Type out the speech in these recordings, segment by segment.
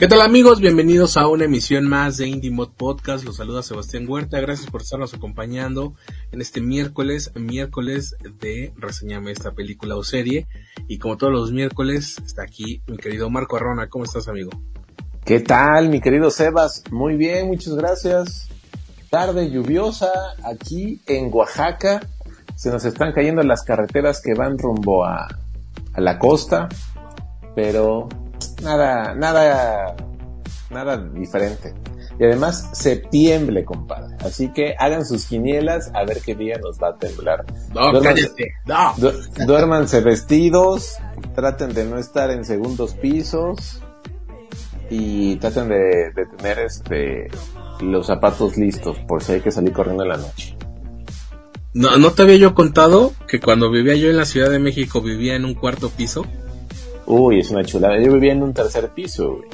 ¿Qué tal amigos? Bienvenidos a una emisión más de Indie Mod Podcast. Los saluda Sebastián Huerta. Gracias por estarnos acompañando en este miércoles, miércoles de reseñame esta película o serie. Y como todos los miércoles, está aquí mi querido Marco Arrona. ¿Cómo estás, amigo? ¿Qué tal, mi querido Sebas? Muy bien, muchas gracias. Tarde lluviosa aquí en Oaxaca. Se nos están cayendo las carreteras que van rumbo a, a la costa. Pero nada, nada, nada diferente. Y además, septiembre, compadre. Así que hagan sus quinielas a ver qué día nos va a temblar. No, Duérmanse- cállate. No. du- duérmanse vestidos, traten de no estar en segundos pisos y traten de, de tener este los zapatos listos por si hay que salir corriendo en la noche. no. ¿No te había yo contado que cuando vivía yo en la Ciudad de México vivía en un cuarto piso? Uy, es una chulada. Yo vivía en un tercer piso, güey.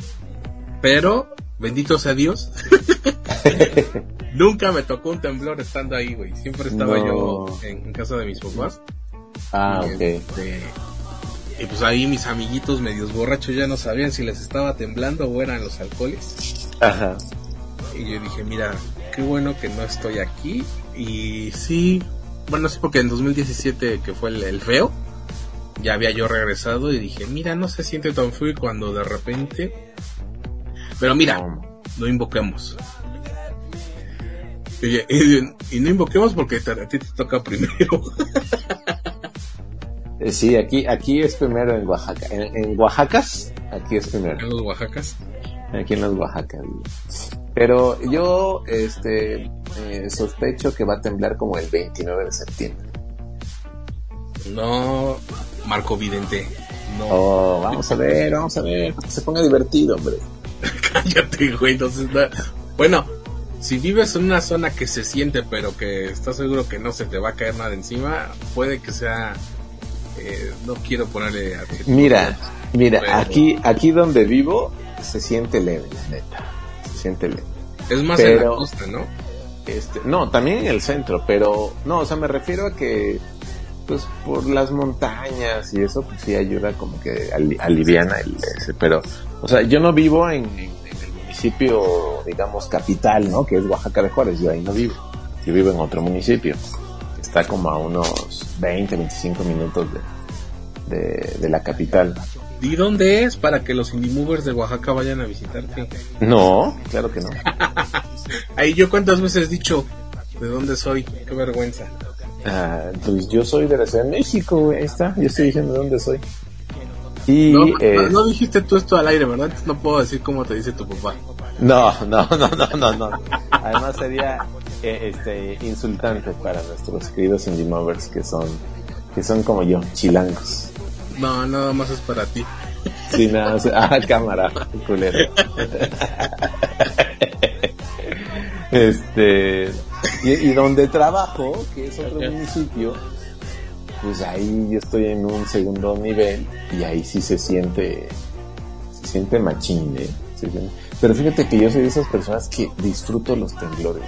Pero, bendito sea Dios, nunca me tocó un temblor estando ahí, güey. Siempre estaba No. yo en, en casa de mis papás. Ah, Y, ok. este, y pues ahí mis amiguitos medios borrachos ya no sabían si les estaba temblando o eran los alcoholes. Ajá. Y yo dije, mira, qué bueno que no estoy aquí. Y sí, bueno, sí, porque en 2017, que fue el, el feo, ya había yo regresado y dije, mira, no se siente tan y cuando de repente... Pero mira, No. no invoquemos. Y, y- y no invoquemos porque te- a ti te toca primero. Eh, Sí, aquí, aquí es primero en Oaxaca. En, en Oaxacas, aquí es primero. en los Oaxacas. Aquí en las Oaxacas. Pero yo, este, eh, sospecho que va a temblar como el 29 de septiembre. No, Marco Vidente. No, Oh, vamos a ver, vamos a ver. Que se ponga divertido, hombre. cállate, güey. Entonces, no- bueno, si vives en una zona que se siente, pero que estás seguro que no se te va a caer nada encima, puede que sea. eh, no quiero ponerle. Mira, mira, Pero- aquí, aquí donde vivo se siente leve, la neta. Se siente leve. Es más en la pero- costa, ¿no? Este, no, también en el centro, pero no, o sea, me refiero a que, pues, por las montañas y eso, pues sí ayuda como que ali- aliviana el ese, pero, o sea, yo no vivo en, en- en el municipio, digamos, capital, ¿no? Que es Oaxaca de Juárez, yo ahí no vivo, yo vivo en otro municipio, está como a unos 20, 25 minutos de, de, de la capital. ¿Y dónde es para que los indie movers de Oaxaca vayan a visitarte? No, claro que no. Ahí yo cuántas veces he dicho de dónde soy, qué vergüenza. Ah, pues yo soy de la Ciudad de México, güey, ahí está, yo estoy diciendo de dónde soy. Y, No, eh, no dijiste tú esto al aire, ¿verdad? Entonces no puedo decir cómo te dice tu papá. no, no, no, no, no, no. Además sería eh, este insultante para nuestros queridos indie movers que son que son como yo, chilangos. No, nada más es para ti. Sí, nada, más- ah, cámara, culero. Este, y, y donde trabajo, que es otro municipio, pues ahí yo estoy en un segundo nivel y ahí sí se siente, se siente machín, ¿eh? Se siente- Pero fíjate que yo soy de esas personas que disfruto los temblores.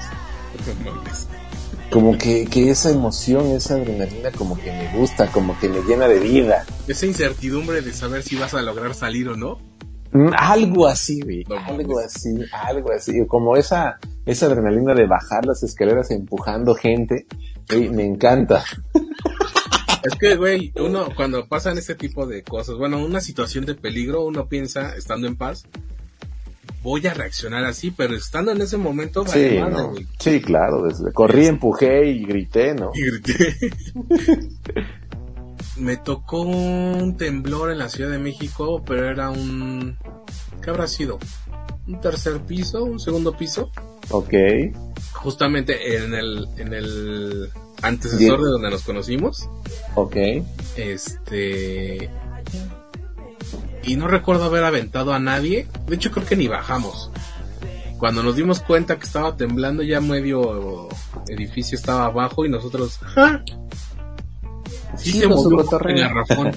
Como que, que esa emoción, esa adrenalina como que me gusta, como que me llena de vida. Esa incertidumbre de saber si vas a lograr salir o no. Mm, Algo así, güey. No algo así, algo así. Como esa, esa adrenalina de bajar las escaleras empujando gente. güey, me encanta. Es que, güey, uno cuando pasan este tipo de cosas, bueno, una situación de peligro, uno piensa, estando en paz, voy a reaccionar así, pero estando en ese momento, vale Sí, madre, ¿no? sí, claro. Desde, corrí, empujé y grité, ¿no? Y grité. Me tocó un temblor en la Ciudad de México, pero era un... ¿Qué habrá sido? ¿Un tercer piso? ¿Un segundo piso? Ok. Justamente en el, en el antecesor Bien. de donde nos conocimos. Ok. Este. Y no recuerdo haber aventado a nadie. De hecho, creo que ni bajamos. Cuando nos dimos cuenta que estaba temblando, ya medio edificio estaba abajo y nosotros. ¡ah! Sí, Sí, se movió el garrafón.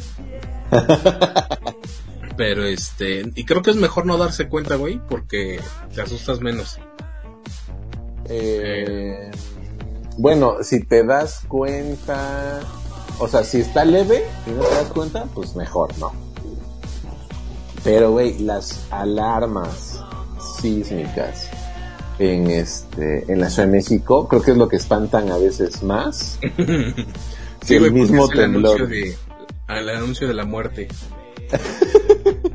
Pero este, y creo que es mejor no darse cuenta, güey, porque te asustas menos. Eh, bueno, si te das cuenta, o sea, si está leve y no te das cuenta, pues mejor, ¿no? Pero, güey, las alarmas sísmicas en este en la Ciudad de México, creo que es lo que espantan a veces más Sí, el mismo porque es el temblor. anuncio de, al anuncio de la muerte.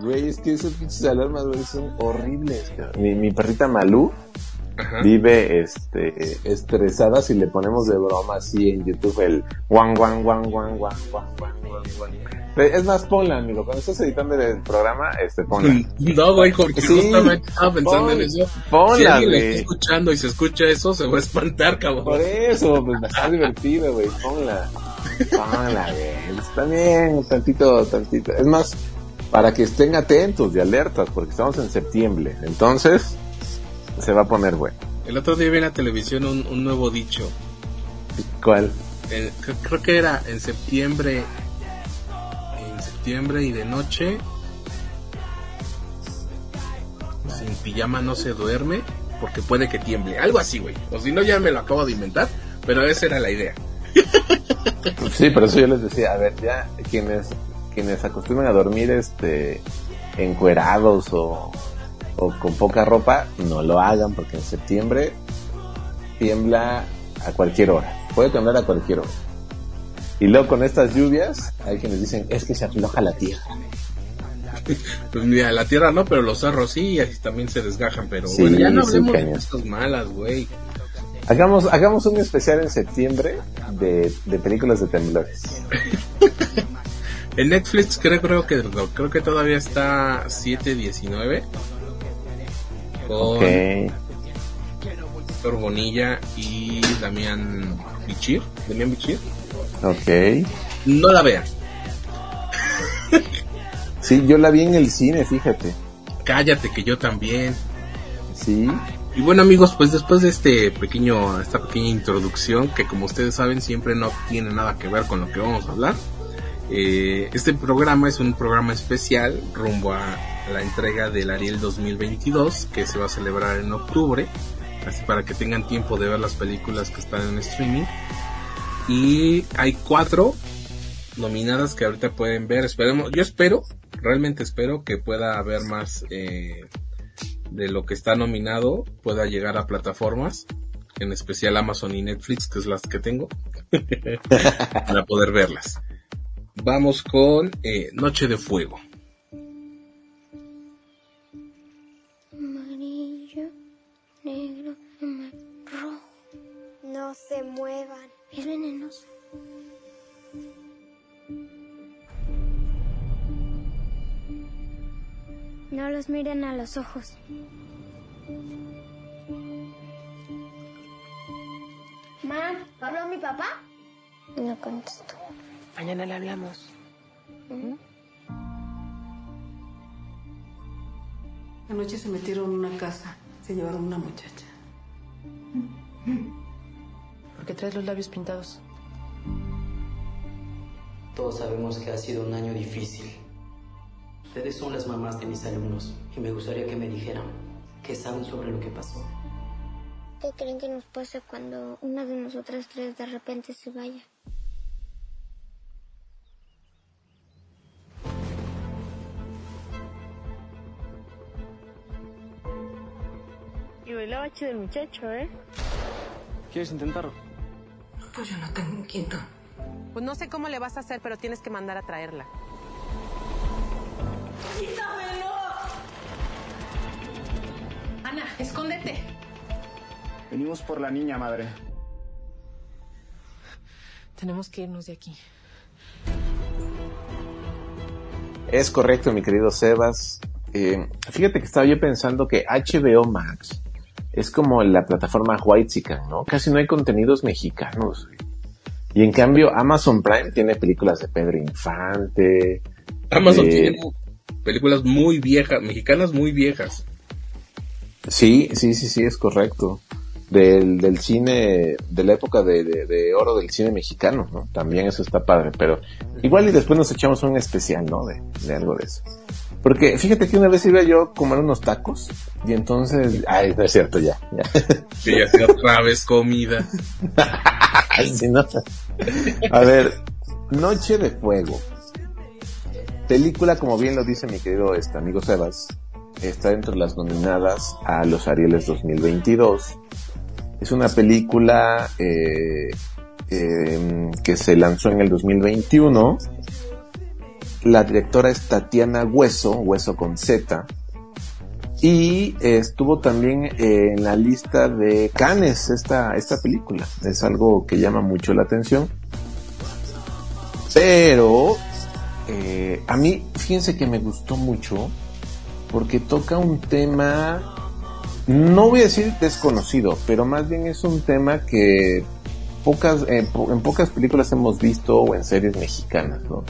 Güey, es que esas pinches alarmas, güey, son horribles. Mi, mi perrita Malú Ajá. vive este estresada si le ponemos de broma así en YouTube el guan guan guan guan guan guan guan guan. Pero Es más, ponla, amigo. Cuando estás editando el programa, este, ponla. No, güey, porque Sí, justamente estaba pensando en eso. ponla, si alguien está escuchando y se escucha eso, se va a espantar, cabrón. Por eso, pues está divertido, güey. Ponla. Ponla, güey. Está bien, tantito, tantito. Es más, para que estén atentos y alertas, porque estamos en septiembre. Entonces, se va a poner bueno. El otro día vi en la televisión un, un nuevo dicho. ¿Cuál? En- cre- creo que era en septiembre. En septiembre y de noche. Sin pijama no se duerme. Porque puede que tiemble. Algo así, güey. O si no, ya me lo acabo de inventar. Pero esa era la idea. Sí, por eso yo les decía, a ver, ya quienes quienes acostumbran a dormir este encuerados o, o con poca ropa, no lo hagan porque en septiembre tiembla a cualquier hora. Puede temblar a cualquier hora. Y luego con estas lluvias, hay quienes dicen, es que se afloja la tierra. Pues mira, la tierra no, pero los cerros sí, y así también se desgajan. Pero Sí, bueno, ya no hablemos de cosas malas, güey. Hagamos, hagamos un especial en septiembre de, de películas de temblores. En Netflix creo, creo que creo que todavía está 719 con. Héctor Bonilla y Damián Bichir, Damián Bichir. Ok. No la vean. Sí, yo la vi en el cine, fíjate. Cállate que yo también. Sí. Y bueno amigos, pues después de este pequeño, esta pequeña introducción que como ustedes saben siempre no tiene nada que ver con lo que vamos a hablar. eh, este programa es un programa especial rumbo a la entrega del Ariel 2022 que se va a celebrar en octubre. Así para que tengan tiempo de ver las películas que están en streaming. Y hay cuatro nominadas que ahorita pueden ver. Esperemos, yo espero, realmente espero que pueda haber más eh, de lo que está nominado pueda llegar a plataformas, en especial Amazon y Netflix, que es las que tengo, para poder verlas. Vamos con eh, Noche de Fuego. No se muevan. Es venenoso. No los miren a los ojos. Mam, ¿habló mi papá? No contesto. Mañana le hablamos. Anoche se metieron en una casa, se llevaron una muchacha. ¿Por qué traes los labios pintados? Todos sabemos que ha sido un año difícil. Ustedes son las mamás de mis alumnos y me gustaría que me dijeran qué saben sobre lo que pasó. ¿Qué creen que nos pasa cuando una de nosotras tres de repente se vaya? Y bailaba chido el muchacho, ¿eh? ¿Quieres intentarlo? Pues yo no tengo un quinto. Pues no sé cómo le vas a hacer, pero tienes que mandar a traerla. Ana, escóndete. Venimos por la niña, madre. Tenemos que irnos de aquí. Es correcto, mi querido Sebas. Eh, fíjate que estaba yo pensando que HBO Max es como la plataforma White ¿no? Casi no hay contenidos mexicanos. güey. Y en cambio Amazon Prime tiene películas de Pedro Infante. Amazon tiene películas muy viejas, mexicanas muy viejas. Sí, sí, sí, sí, es correcto. del, del cine, de la época de, de, de oro del cine mexicano, ¿no? También eso está padre, pero igual y después nos echamos un especial, ¿no? De, de algo de eso. Porque fíjate que una vez iba yo a comer unos tacos y entonces, ay, no es cierto ya, ya. Que ya sea otra vez comida. Ay, sí, no. A ver, Noche de Fuego. Película, como bien lo dice mi querido este, amigo Sebas, está entre las nominadas a los Arieles 2022. Es una película eh, eh, que se lanzó en el 2021. La directora es Tatiana Hueso, Hueso con Z. Y estuvo también eh, en la lista de Cannes esta, esta película. Es algo que llama mucho la atención. Pero eh, a mí, fíjense que me gustó mucho porque toca un tema, no voy a decir desconocido, pero más bien es un tema que pocas, eh, po- en pocas películas hemos visto o en series mexicanas, ¿no?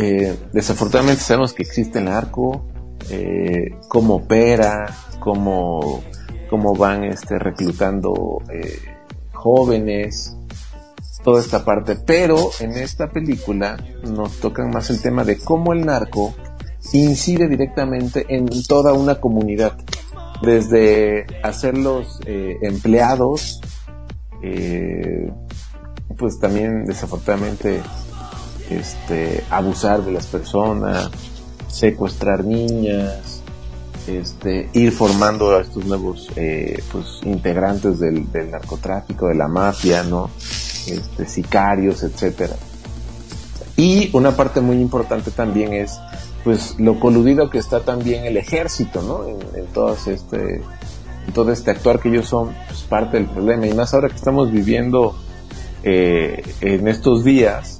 Eh, desafortunadamente sabemos que existe el narco, eh, cómo opera, cómo, cómo van este, reclutando eh, jóvenes, toda esta parte, pero en esta película nos tocan más el tema de cómo el narco incide directamente en toda una comunidad, desde hacerlos eh, empleados, eh, pues también desafortunadamente este, abusar de las personas, secuestrar niñas, este, ir formando a estos nuevos eh, pues, integrantes del, narcotráfico, de la mafia, ¿no? Este, sicarios, etcétera. Y una parte muy importante también es pues lo coludido que está también el ejército. En, este, todo este actuar que ellos son pues, parte del problema. Y más ahora que estamos viviendo eh, en estos días,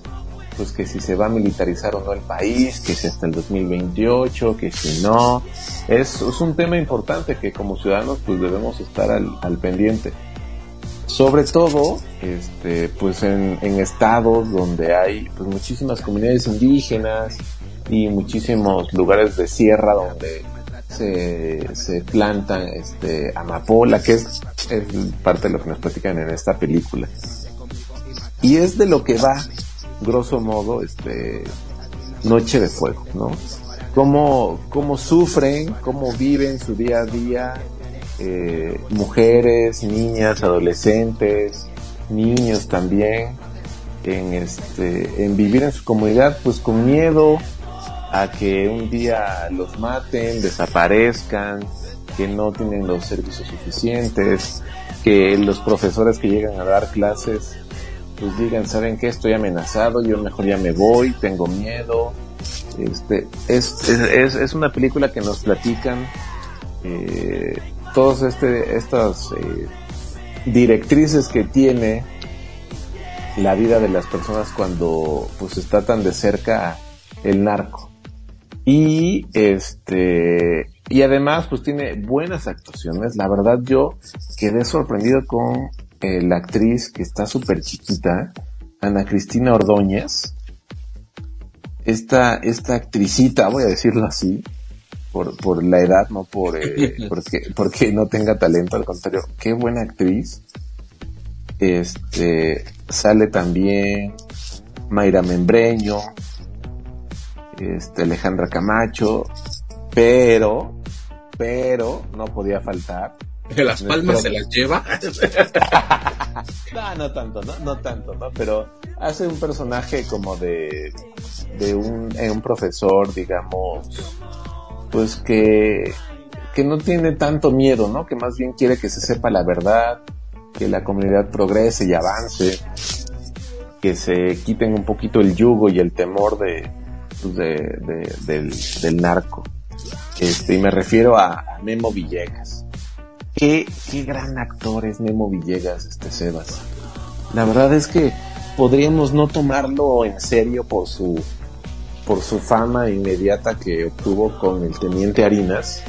pues que si se va a militarizar o no el país, que si hasta el 2028, que si no. Es, es un tema importante que como ciudadanos pues debemos estar al, al pendiente. Sobre todo, este, pues en, en estados donde hay pues muchísimas comunidades indígenas y muchísimos lugares de sierra donde se, se plantan este, amapola, que es, es parte de lo que nos platican en esta película. Y es de lo que va, grosso modo, este, Noche de Fuego, ¿no? Cómo, cómo sufren, cómo viven su día a día, eh, mujeres, niñas, adolescentes, niños también, en este, en vivir en su comunidad, pues con miedo a que un día los maten, desaparezcan, que no tienen los servicios suficientes, que los profesores que llegan a dar clases pues digan, ¿saben qué? Estoy amenazado, yo mejor ya me voy, tengo miedo. Este, es, es, es una película que nos platican eh, todas este, estas eh, directrices que tiene la vida de las personas cuando pues está tan de cerca el narco. Y este y además pues tiene buenas actuaciones. La verdad yo quedé sorprendido con eh, la actriz que está súper chiquita, Ana Cristina Ordóñez. Esta, esta actricita, voy a decirlo así, por, por la edad, no por eh, porque, porque no tenga talento, al contrario, qué buena actriz. Este sale también Mayra Membreño, este Alejandra Camacho, pero, pero no podía faltar. ¿Que las palmas se las lleva? no, no tanto, no, no tanto, ¿no? Pero hace un personaje como de, de un, eh, un profesor, digamos, pues que, que no tiene tanto miedo, ¿no? Que más bien quiere que se sepa la verdad, que la comunidad progrese y avance, que se quiten un poquito el yugo y el temor de, pues de, de- del, del narco. Este, y me refiero a, a Memo Villegas. Qué, qué gran actor es Memo Villegas, este Sebas. La verdad es que podríamos no tomarlo en serio por su, por su fama inmediata que obtuvo con el Teniente Harinas,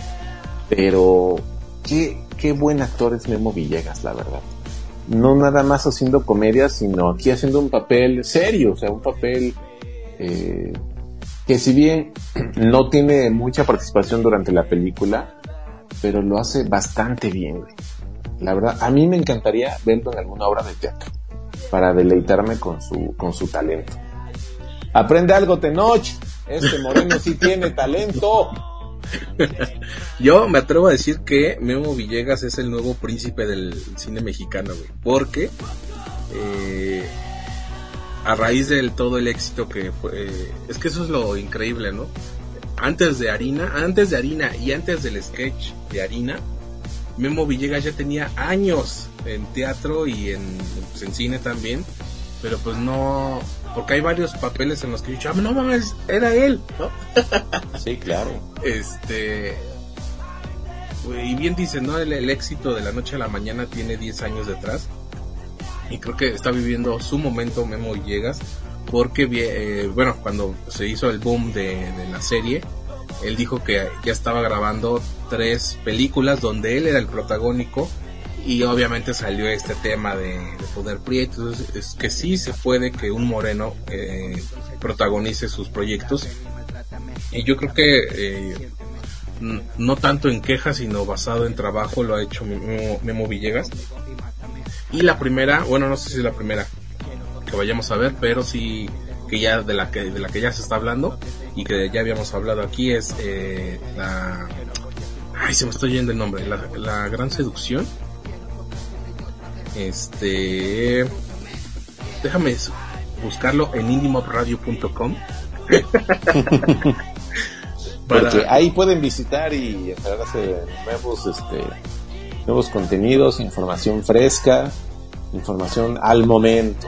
pero qué, qué buen actor es Memo Villegas, la verdad. No nada más haciendo comedia, sino aquí haciendo un papel serio, o sea, un papel eh, que si bien no tiene mucha participación durante la película, pero lo hace bastante bien, güey. La verdad, a mí me encantaría verlo en alguna obra de teatro para deleitarme con su, con su talento. Aprende algo, Tenoch. Este moreno sí tiene talento. Yo me atrevo a decir que Memo Villegas es el nuevo príncipe del cine mexicano, güey. Porque eh, a raíz del todo el éxito que fue... eh, es que eso es lo increíble, ¿no? Antes de Harina, antes de Harina y antes del sketch de Harina, Memo Villegas ya tenía años en teatro y en, pues, en cine también. Pero pues no... Porque hay varios papeles en los que yo he dicho, "Ah, no mames, era él, ¿no? Sí, claro. Este. Y bien dicen, ¿no? El, el éxito de la noche a la mañana tiene 10 años detrás. Y creo que está viviendo su momento Memo Villegas. Porque, eh, bueno, cuando se hizo el boom de, la serie, él dijo que ya estaba grabando tres películas donde él era el protagónico. Y obviamente salió este tema de, de poder prieto. Entonces, es que sí se puede que un moreno eh, protagonice sus proyectos. Y yo creo que eh, no tanto en quejas, sino basado en trabajo lo ha hecho Memo, Memo Villegas. Y la primera, bueno, no sé si es la primera que vayamos a ver, pero sí que ya de la que de la que ya se está hablando y que ya habíamos hablado aquí es eh, la ay se me está yendo el nombre la, la gran seducción este déjame buscarlo en indiemobradio.com Porque ahí pueden visitar y enterarse nuevos, este, nuevos contenidos, información fresca, información al momento.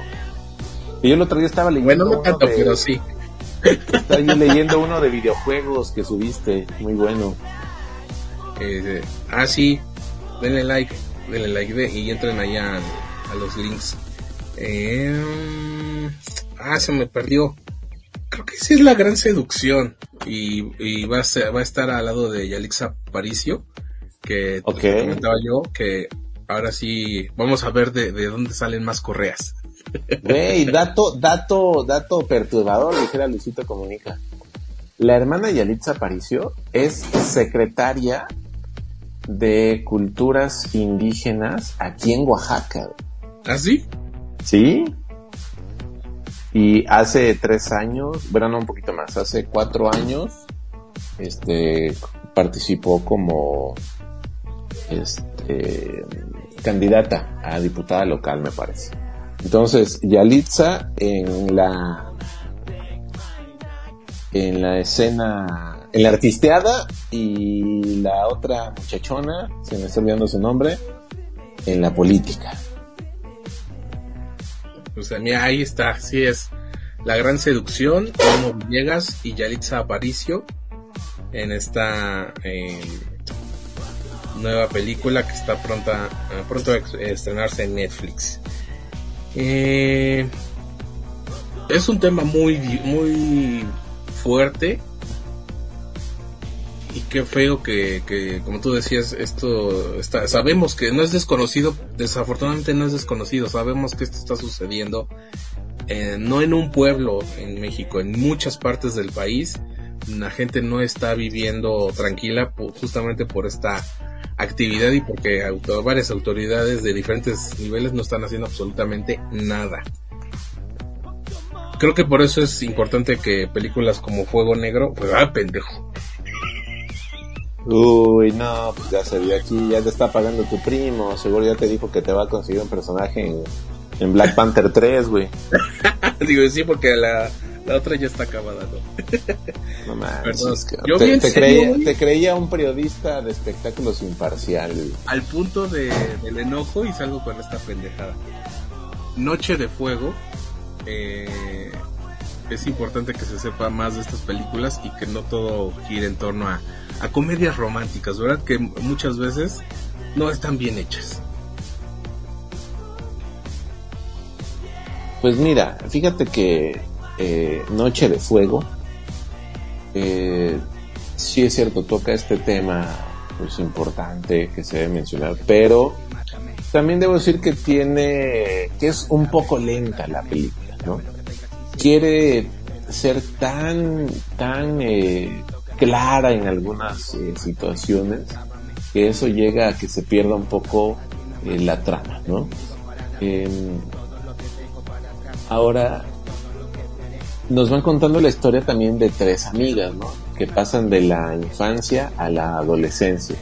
Y yo el otro día estaba leyendo bueno no tanto de- pero sí estaba yo leyendo uno de videojuegos que subiste, muy bueno. Eh, ah, sí, denle like, denle like de- y entren allá a, a los links. Eh, ah, se me perdió. Creo que sí es la gran seducción. Y, y va, a ser- va a estar al lado de Yalixa Paricio, que Ok. te comentaba yo que ahora sí vamos a ver de, de dónde salen más correas. Güey, dato, dato, dato perturbador, dijera Luisito Comunica. La hermana Yalitza Aparicio es secretaria de culturas indígenas aquí en Oaxaca. ¿Ah, sí? ¿Sí? Y hace tres años, bueno, no un poquito más, hace cuatro años, este, participó como, este, candidata a diputada local, me parece. Entonces, Yalitza en la, en la escena, en la artisteada y la otra muchachona, se me está olvidando su nombre, en la política. O sea, mira, ahí está, sí es. La gran seducción, Memo Villegas y Yalitza Aparicio en esta nueva película que está pronta, eh, pronto a estrenarse en Netflix. Eh, es un tema muy, muy fuerte y qué feo que, que, como tú decías, esto está, sabemos que no es desconocido, desafortunadamente no es desconocido, sabemos que esto está sucediendo, eh, no en un pueblo en México, en muchas partes del país, la gente no está viviendo tranquila justamente por esta actividad y porque auto- varias autoridades de diferentes niveles no están haciendo absolutamente nada. Creo que por eso es importante que películas como Fuego Negro, pues, ah, pendejo, Uy, no, pues ya se vio aquí, ya te está pagando tu primo, seguro ya te dijo que te va a conseguir un personaje en, en Black Panther 3, güey. Digo, sí, porque la, la otra ya está acabada, ¿no? No manches, cabrón. Yo te, te creía, güey. te creía un periodista de espectáculos imparcial. Al punto de, del enojo y salgo con esta pendejada. Noche de Fuego. eh, es importante que se sepa más de estas películas y que no todo gire en torno a, a comedias románticas, ¿verdad? Que muchas veces no están bien hechas. Pues mira, fíjate que eh, Noche de Fuego, eh, sí es cierto, toca este tema pues importante que se debe mencionar, pero también debo decir que tiene, que es un poco lenta la película, ¿no? Quiere ser tan, tan eh, clara en algunas eh, situaciones que eso llega a que se pierda un poco eh, la trama, ¿no? Em, ahora nos van contando la historia también de tres amigas, ¿no? Que pasan de la infancia a la adolescencia.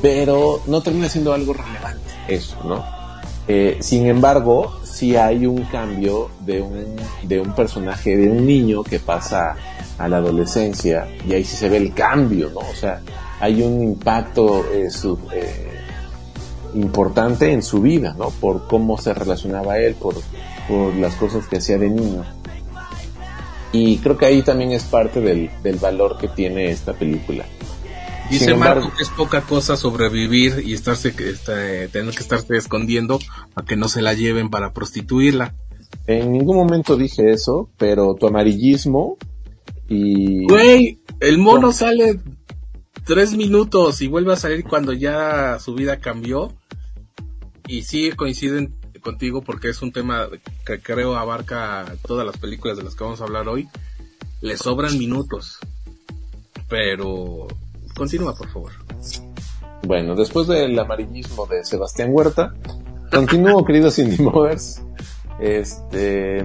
Pero no termina siendo algo relevante eso, ¿no? Eh, sin embargo, sí hay un cambio de un, de un personaje, de un niño que pasa a la adolescencia y ahí sí se ve el cambio, ¿no? O sea, hay un impacto eh, eh, importante en su vida, ¿no? Por cómo se relacionaba él, por, por las cosas que hacía de niño. Y creo que ahí también es parte del, del valor que tiene esta película. Dice Marco que es poca cosa sobrevivir y estarse, este, tener que estarse escondiendo a que no se la lleven para prostituirla. En ningún momento dije eso, pero tu amarillismo y... Güey, el mono sale tres minutos y vuelve a salir cuando ya su vida cambió. Y sí coinciden contigo porque es un tema que creo abarca todas las películas de las que vamos a hablar hoy. Le sobran minutos. Pero continúa, por favor. Bueno, después del amarillismo de Sebastián Huerta, continúo, queridos Indie Movers. Este.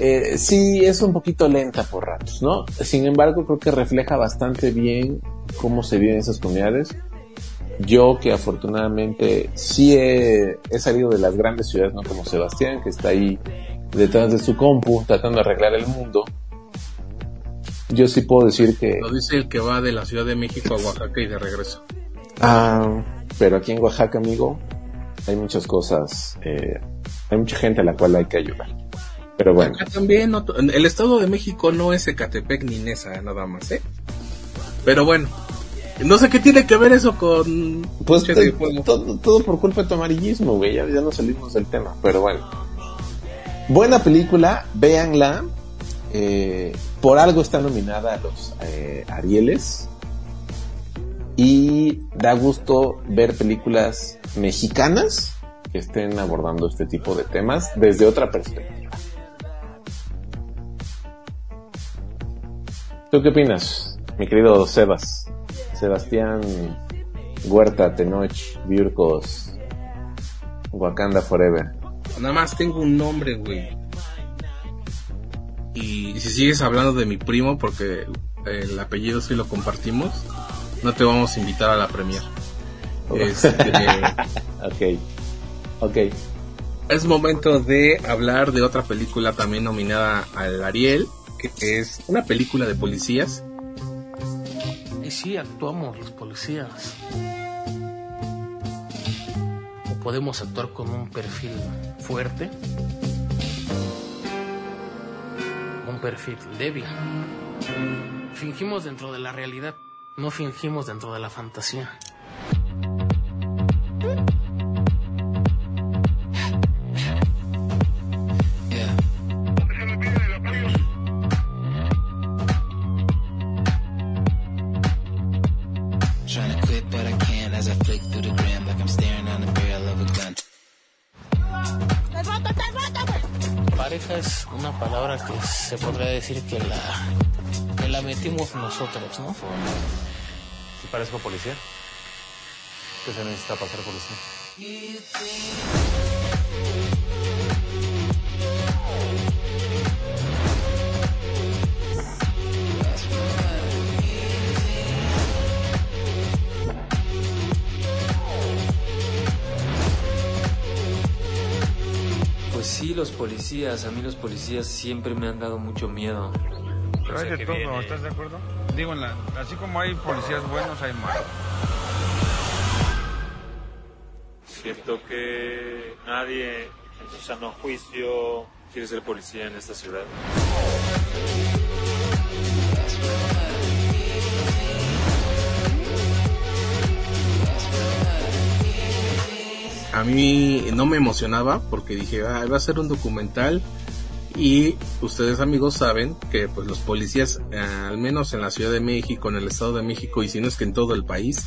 Eh, sí, es un poquito lenta por ratos, ¿no? Sin embargo, creo que refleja bastante bien cómo se viven esas comunidades. Yo que afortunadamente sí he, he, salido de las grandes ciudades, no como Sebastián, que está ahí detrás de su compu tratando de arreglar el mundo. Yo sí puedo decir que... Lo dice el que va de la Ciudad de México a Oaxaca y de regreso. Ah, pero aquí en Oaxaca, amigo, hay muchas cosas, eh, hay mucha gente a la cual hay que ayudar. Pero bueno. Acá también, el Estado de México no es Ecatepec ni Nesa, nada más, ¿eh? Pero bueno, no sé qué tiene que ver eso con... Pues te, todo, todo, por culpa de tu amarillismo, güey, ya, ya no salimos del tema, pero bueno. Buena película, véanla. Eh, por algo está nominada a los eh, Arieles. Y da gusto ver películas mexicanas que estén abordando este tipo de temas desde otra perspectiva. ¿Tú qué opinas, mi querido Sebas? Sebastián Huerta, Tenoch, Vircos, Wakanda Forever. Nada más tengo un nombre, güey. Y si sigues hablando de mi primo, porque el apellido sí lo compartimos, no te vamos a invitar a la premier. Este, ok. Ok. Es momento de hablar de otra película también nominada al Ariel, que es una película de policías. Y sí, actuamos los policías. O podemos actuar con un perfil fuerte un perfil débil. Fingimos dentro de la realidad, no fingimos dentro de la fantasía. Que se podría decir que la, que la metimos nosotros, ¿no? ¿Sí parezco policía? ¿Qué se necesita para ser policía? Sí, los policías, a mí los policías siempre me han dado mucho miedo. Pero hay de todo, ¿estás de acuerdo? Digo, en la, así como hay policías buenos, hay malos. Siento que nadie en su sano juicio quiere ser policía en esta ciudad. A mí no me emocionaba porque dije, ah, va a ser un documental y ustedes amigos saben que pues los policías, eh, al menos en la Ciudad de México, en el Estado de México y si no es que en todo el país,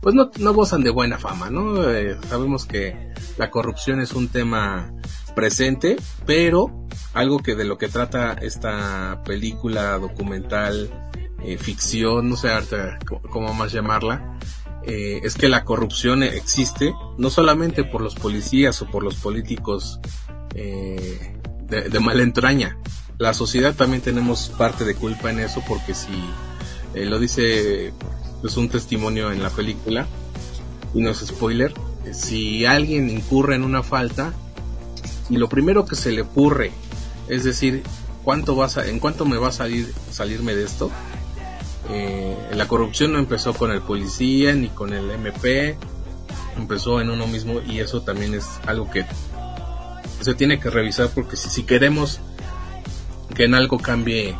pues no, no gozan de buena fama, ¿no? Eh, sabemos que la corrupción es un tema presente, pero algo que de lo que trata esta película documental, eh, ficción, no sé cómo más llamarla, eh, es que la corrupción existe no solamente por los policías o por los políticos eh, de, de mala entraña. La sociedad también tenemos parte de culpa en eso porque si eh, lo dice pues un testimonio en la película y no es spoiler, si alguien incurre en una falta y lo primero que se le ocurre es decir, ¿cuánto vas a, ¿en cuánto me va a salir salirme de esto? Eh, la corrupción no empezó con el policía ni con el MP, empezó en uno mismo y eso también es algo que se tiene que revisar porque si, queremos que en algo cambie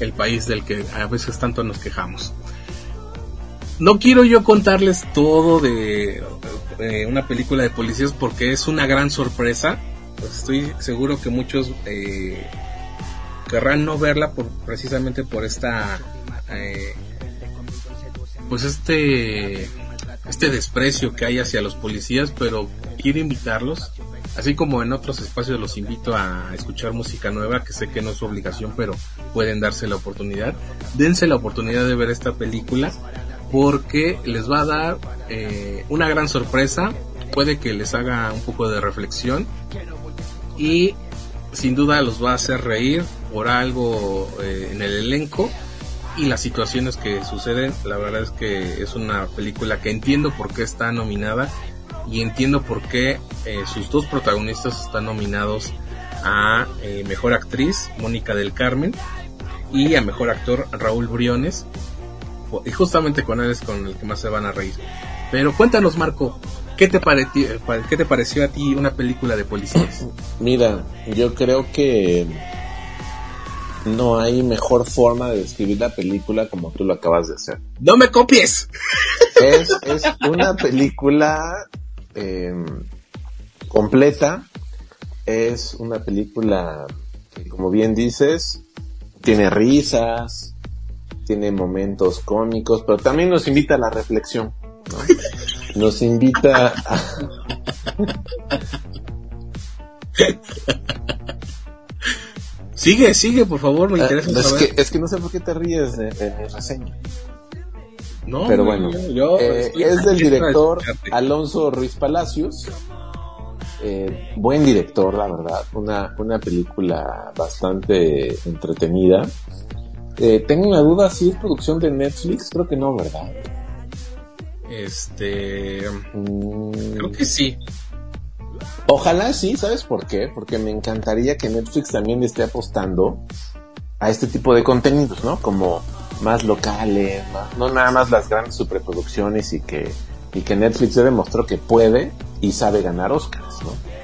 el país del que a veces tanto nos quejamos. No quiero yo contarles todo de una película de policías porque es una gran sorpresa. Pues estoy seguro que muchos eh, querrán no verla precisamente por esta eh, pues este este desprecio que hay hacia los policías pero quiero invitarlos así como en otros espacios los invito a escuchar música nueva que sé que no es su obligación pero pueden darse la oportunidad. Dense la oportunidad de ver esta película porque les va a dar eh, una gran sorpresa puede que les haga un poco de reflexión y sin duda los va a hacer reír por algo eh, en el elenco y las situaciones que suceden. La verdad es que es una película que entiendo por qué está nominada y entiendo por qué eh, sus dos protagonistas están nominados a eh, Mejor Actriz, Mónica del Carmen, y a Mejor Actor, Raúl Briones. Y justamente con él es con el que más se van a reír. Pero cuéntanos, Marco, ¿qué te, pareció, ¿qué te pareció a ti una película de policías? Mira, yo creo que no hay mejor forma de describir la película como tú lo acabas de hacer. ¡No me copies! Es, es una película eh, completa. Es una película que, como bien dices, tiene risas, tiene momentos cómicos, pero también nos invita a la reflexión. ¿no? Nos invita a... Sigue, sigue, por favor, me interesa es, saber. que, es que no sé por qué te ríes de, de mi reseña. No, Pero no, bueno, yo eh, es del director. Alonso Ruiz Palacios. Eh, buen director, la verdad. Una, una película bastante entretenida. Eh, tengo una duda si es producción de Netflix. Creo que no, ¿verdad? Este. Mm, Creo que sí. Ojalá sí, ¿sabes por qué? Porque me encantaría que Netflix también esté apostando a este tipo de contenidos, ¿no? Como más locales, no nada más las grandes superproducciones y que, y que Netflix ya demostró que puede y sabe ganar Oscars, ¿no?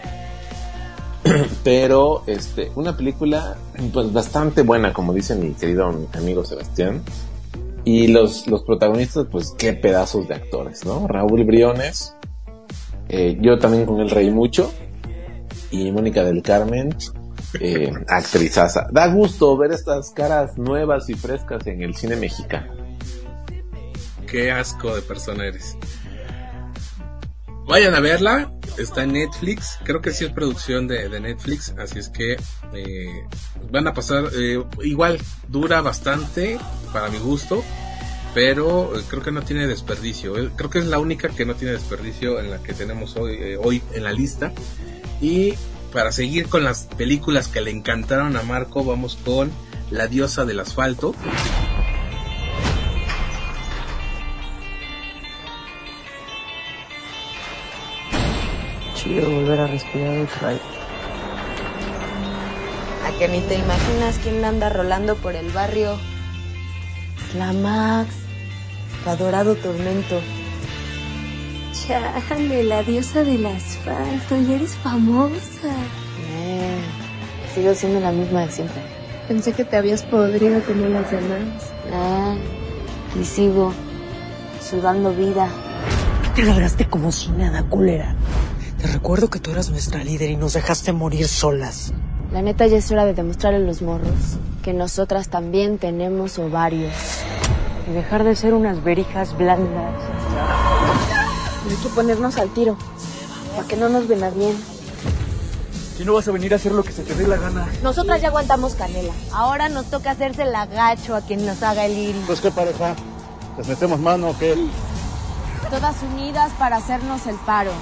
Pero, este, una película, pues bastante buena, como dice mi querido amigo Sebastián. Y los, los protagonistas, pues qué pedazos de actores, ¿no? Raúl Briones, eh, yo también con él reí mucho. Y Mónica del Carmen, eh, actrizaza. Da gusto ver estas caras nuevas y frescas en el cine mexicano. Qué asco de persona eres. Vayan a verla, está en Netflix, creo que sí es producción de, de Netflix, así es que eh, van a pasar, eh, igual dura bastante para mi gusto, pero eh, creo que no tiene desperdicio, creo que es la única que no tiene desperdicio en la que tenemos hoy, eh, hoy en la lista. Y para seguir con las películas que le encantaron a Marco, vamos con La diosa del asfalto. Chido volver a respirar otra vez. A que ni te imaginas quién anda rolando por el barrio. Es la Max, adorado tormento. Chale, la diosa del asfalto, y eres famosa. Eh, sigo siendo la misma de siempre. Pensé que te habías podrido como las demás. Ah, y sigo sudando vida. Te largaste como si nada, culera. Te recuerdo que tú eras nuestra líder y nos dejaste morir solas. La neta ya es hora de demostrarle a los morros que nosotras también tenemos ovarios. Y dejar de ser unas verijas blandas. Hay que ponernos al tiro, para que no nos ven a bien. Si no vas a venir a hacer lo que se te dé la gana. Nosotras ya aguantamos canela. Ahora nos toca hacerse el agacho a quien nos haga el iris. Pues qué pareja. ¿Les metemos mano o qué? todas unidas para hacernos el paro.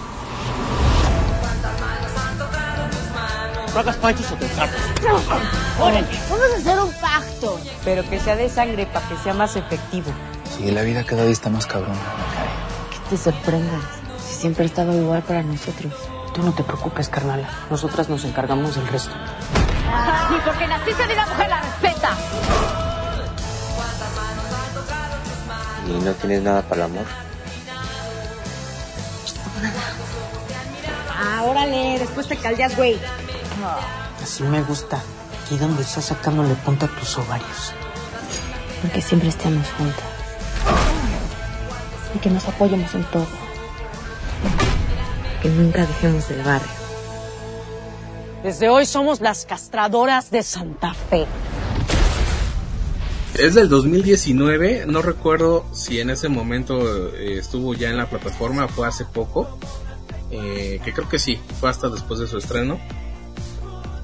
¿Pagas panchos o te Órale, vamos a hacer un pacto. Pero que sea de sangre para que sea más efectivo. Sí, la vida cada día está más cabrona. Que te sorprendas. Si siempre ha estado igual para nosotros. Tú no te preocupes, carnal. Nosotras nos encargamos del resto. Ni porque naciste de una mujer la respeta. ¿Y no tienes nada para el amor? Ah, órale, después te caldeas, güey. Así me gusta. Aquí donde estás sacándole punta a tus ovarios. Porque siempre estemos juntas. Y que nos apoyemos en todo. Que nunca dejemos el barrio. Desde hoy somos las castradoras de Santa Fe. Es del 2019, no recuerdo si en ese momento eh, estuvo ya en la plataforma, fue hace poco, eh, que creo que sí, fue hasta después de su estreno.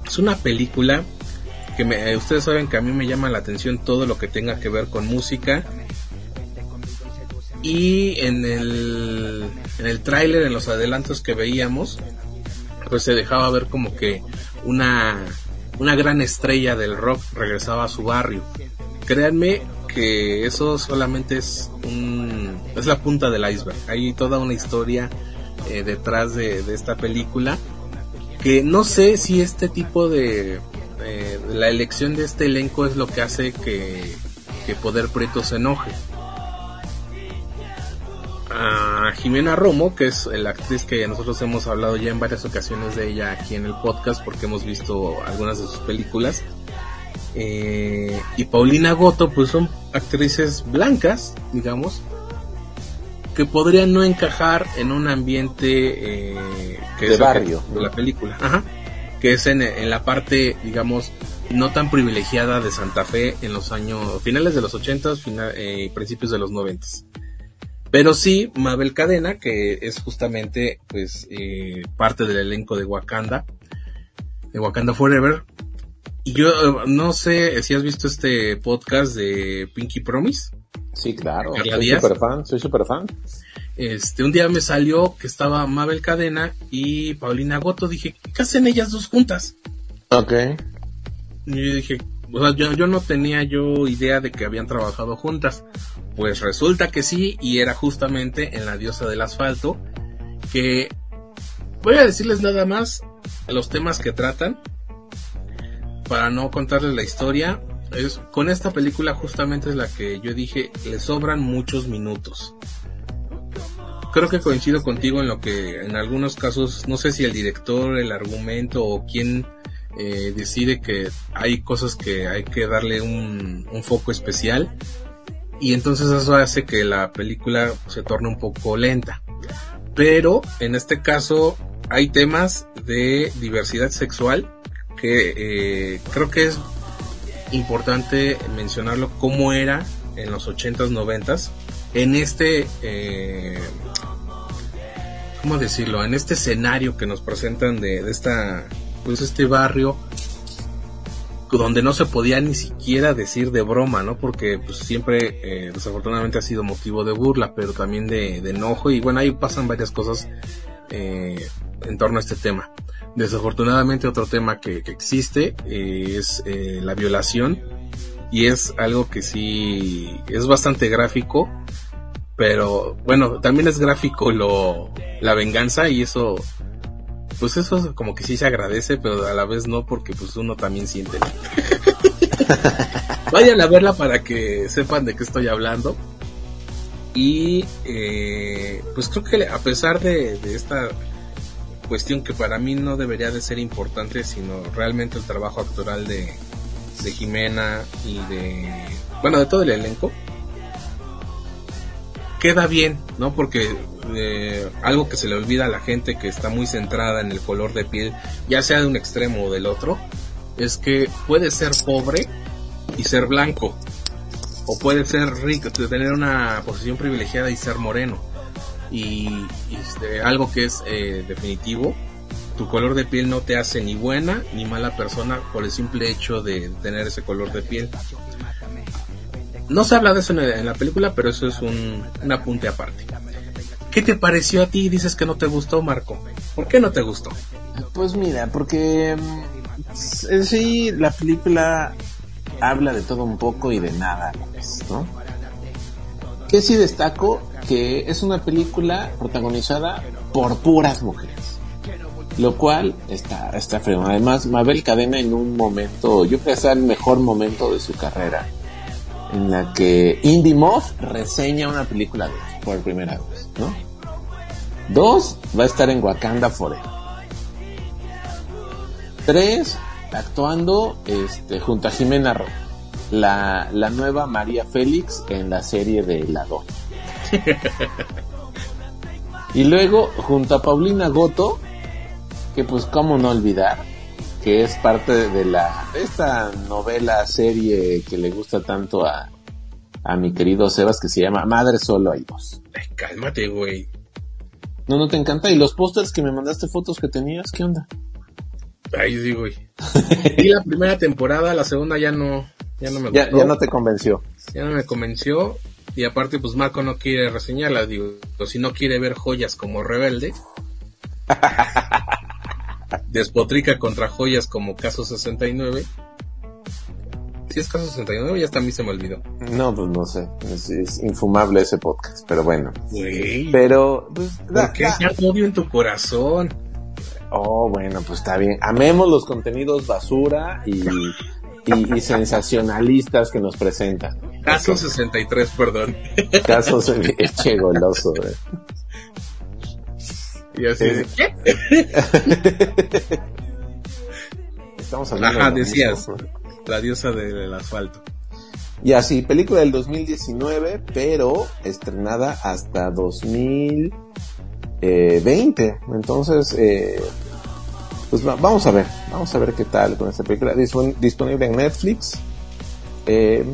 Es una película que me, eh, ustedes saben que a mí me llama la atención todo lo que tenga que ver con música. Y en el, en el tráiler, en los adelantos que veíamos, pues se dejaba ver como que una, una gran estrella del rock regresaba a su barrio. Créanme que eso solamente es un, es la punta del iceberg. Hay toda una historia eh, detrás de, de, esta película que no sé si este tipo de, eh, la elección de este elenco es lo que hace que, que Poder Prieto se enoje. A Jimena Romo, que es la actriz que nosotros hemos hablado ya en varias ocasiones de ella aquí en el podcast porque hemos visto algunas de sus películas. Eh, y Paulina Goto, pues son actrices blancas, digamos, que podrían no encajar en un ambiente eh, que de es barrio. de la película, Ajá. que es en, en, la parte, digamos, no tan privilegiada de Santa Fe en los años finales de los 80 final, eh, principios de los 90 pero sí Mabel Cadena que es justamente pues eh, parte del elenco de Wakanda de Wakanda Forever. Y yo eh, no sé si has visto este podcast de Pinky Promise Sí, claro. Soy super fan, soy super fan. Este, un día me salió que estaba Mabel Cadena y Paulina Goto. Dije, ¿qué hacen ellas dos juntas? Ok. Y yo dije, o sea, yo, yo no tenía yo idea de que habían trabajado juntas. Pues resulta que sí, y era justamente en La Diosa del Asfalto. Que voy a decirles nada más los temas que tratan. Para no contarles la historia, es, con esta película justamente es la que yo dije, le sobran muchos minutos. Creo que coincido contigo en lo que en algunos casos, no sé si el director, el argumento o quién eh, decide que hay cosas que hay que darle un, un, foco especial y entonces eso hace que la película se torne un poco lenta. Pero en este caso hay temas de diversidad sexual que eh, creo que es importante mencionarlo cómo era en los 80s, 90s, en este, eh, ¿cómo decirlo? En este escenario que nos presentan de, de, esta, pues este barrio donde no se podía ni siquiera decir de broma, ¿no? Porque pues siempre eh, desafortunadamente ha sido motivo de burla, pero también de, de enojo y bueno, ahí pasan varias cosas eh, en torno a este tema. Desafortunadamente otro tema que, existe eh, es eh, la violación y es algo que sí es bastante gráfico, pero bueno, también es gráfico lo la venganza y eso pues eso como que sí se agradece, pero a la vez no porque pues uno también siente. Vayan a verla para que sepan de qué estoy hablando. Y eh, pues creo que a pesar de, esta cuestión que para mí no debería de ser importante, sino realmente el trabajo actoral de, de Jimena y de, bueno, de todo el elenco, queda bien, ¿no? Porque eh, algo que se le olvida a la gente que está muy centrada en el color de piel, ya sea de un extremo o del otro, es que puede ser pobre y ser blanco, o puede ser rico, tener una posición privilegiada y ser moreno y, y este, algo que es eh, definitivo tu color de piel no te hace ni buena ni mala persona por el simple hecho de tener ese color de piel no se habla de eso en, la película pero eso es un, un apunte aparte ¿Qué te pareció a ti? Dices que no te gustó, Marco. ¿Por qué no te gustó? Pues mira, porque mm, sí la película habla de todo un poco y de nada ¿no? Que sí destaco que es una película protagonizada por puras mujeres. Lo cual está, está feo. Además, Mabel Cadena en un momento, yo creo que el mejor momento de su carrera, en la que Indie Moth reseña una película de por primera vez, ¿no? Dos, va a estar en Wakanda Forever. Tres, actuando este, junto a Jimena Ro, la, la nueva María Félix en la serie de La Doña. y luego, junto a Paulina Goto, que pues cómo no olvidar, que es parte de la de esta novela serie que le gusta tanto a, a mi querido Sebas que se llama Madre Solo hay dos. Ay, cálmate, güey. No, no te encanta. ¿Y los pósters que me mandaste fotos que tenías? ¿Qué onda? Ay, sí, güey. Y la primera temporada, la segunda ya no, ya no me Ya, gustó. ya no te convenció. Ya no me convenció. Y aparte, pues Marco no quiere reseñarla, digo, si no quiere ver joyas como Rebelde. Despotrica contra joyas como Caso 69. Si es Caso 69, ya hasta a mí se me olvidó. No, pues no sé. Es, es infumable ese podcast, pero bueno. Pero, pues, ¿Por qué ya odio en tu corazón? Oh, bueno, pues está bien. Amemos los contenidos basura y, y, y sensacionalistas que nos presentan. Caso 63, perdón. Casos eche goloso, güey. Y así ¿qué? Estamos hablando Ajá, de decías. mismo. La diosa del asfalto. Y así, película del 2019, pero estrenada hasta 2020. Entonces, eh, pues va- vamos a ver, vamos a ver qué tal con esta película. Dispon- disponible en Netflix. Eh,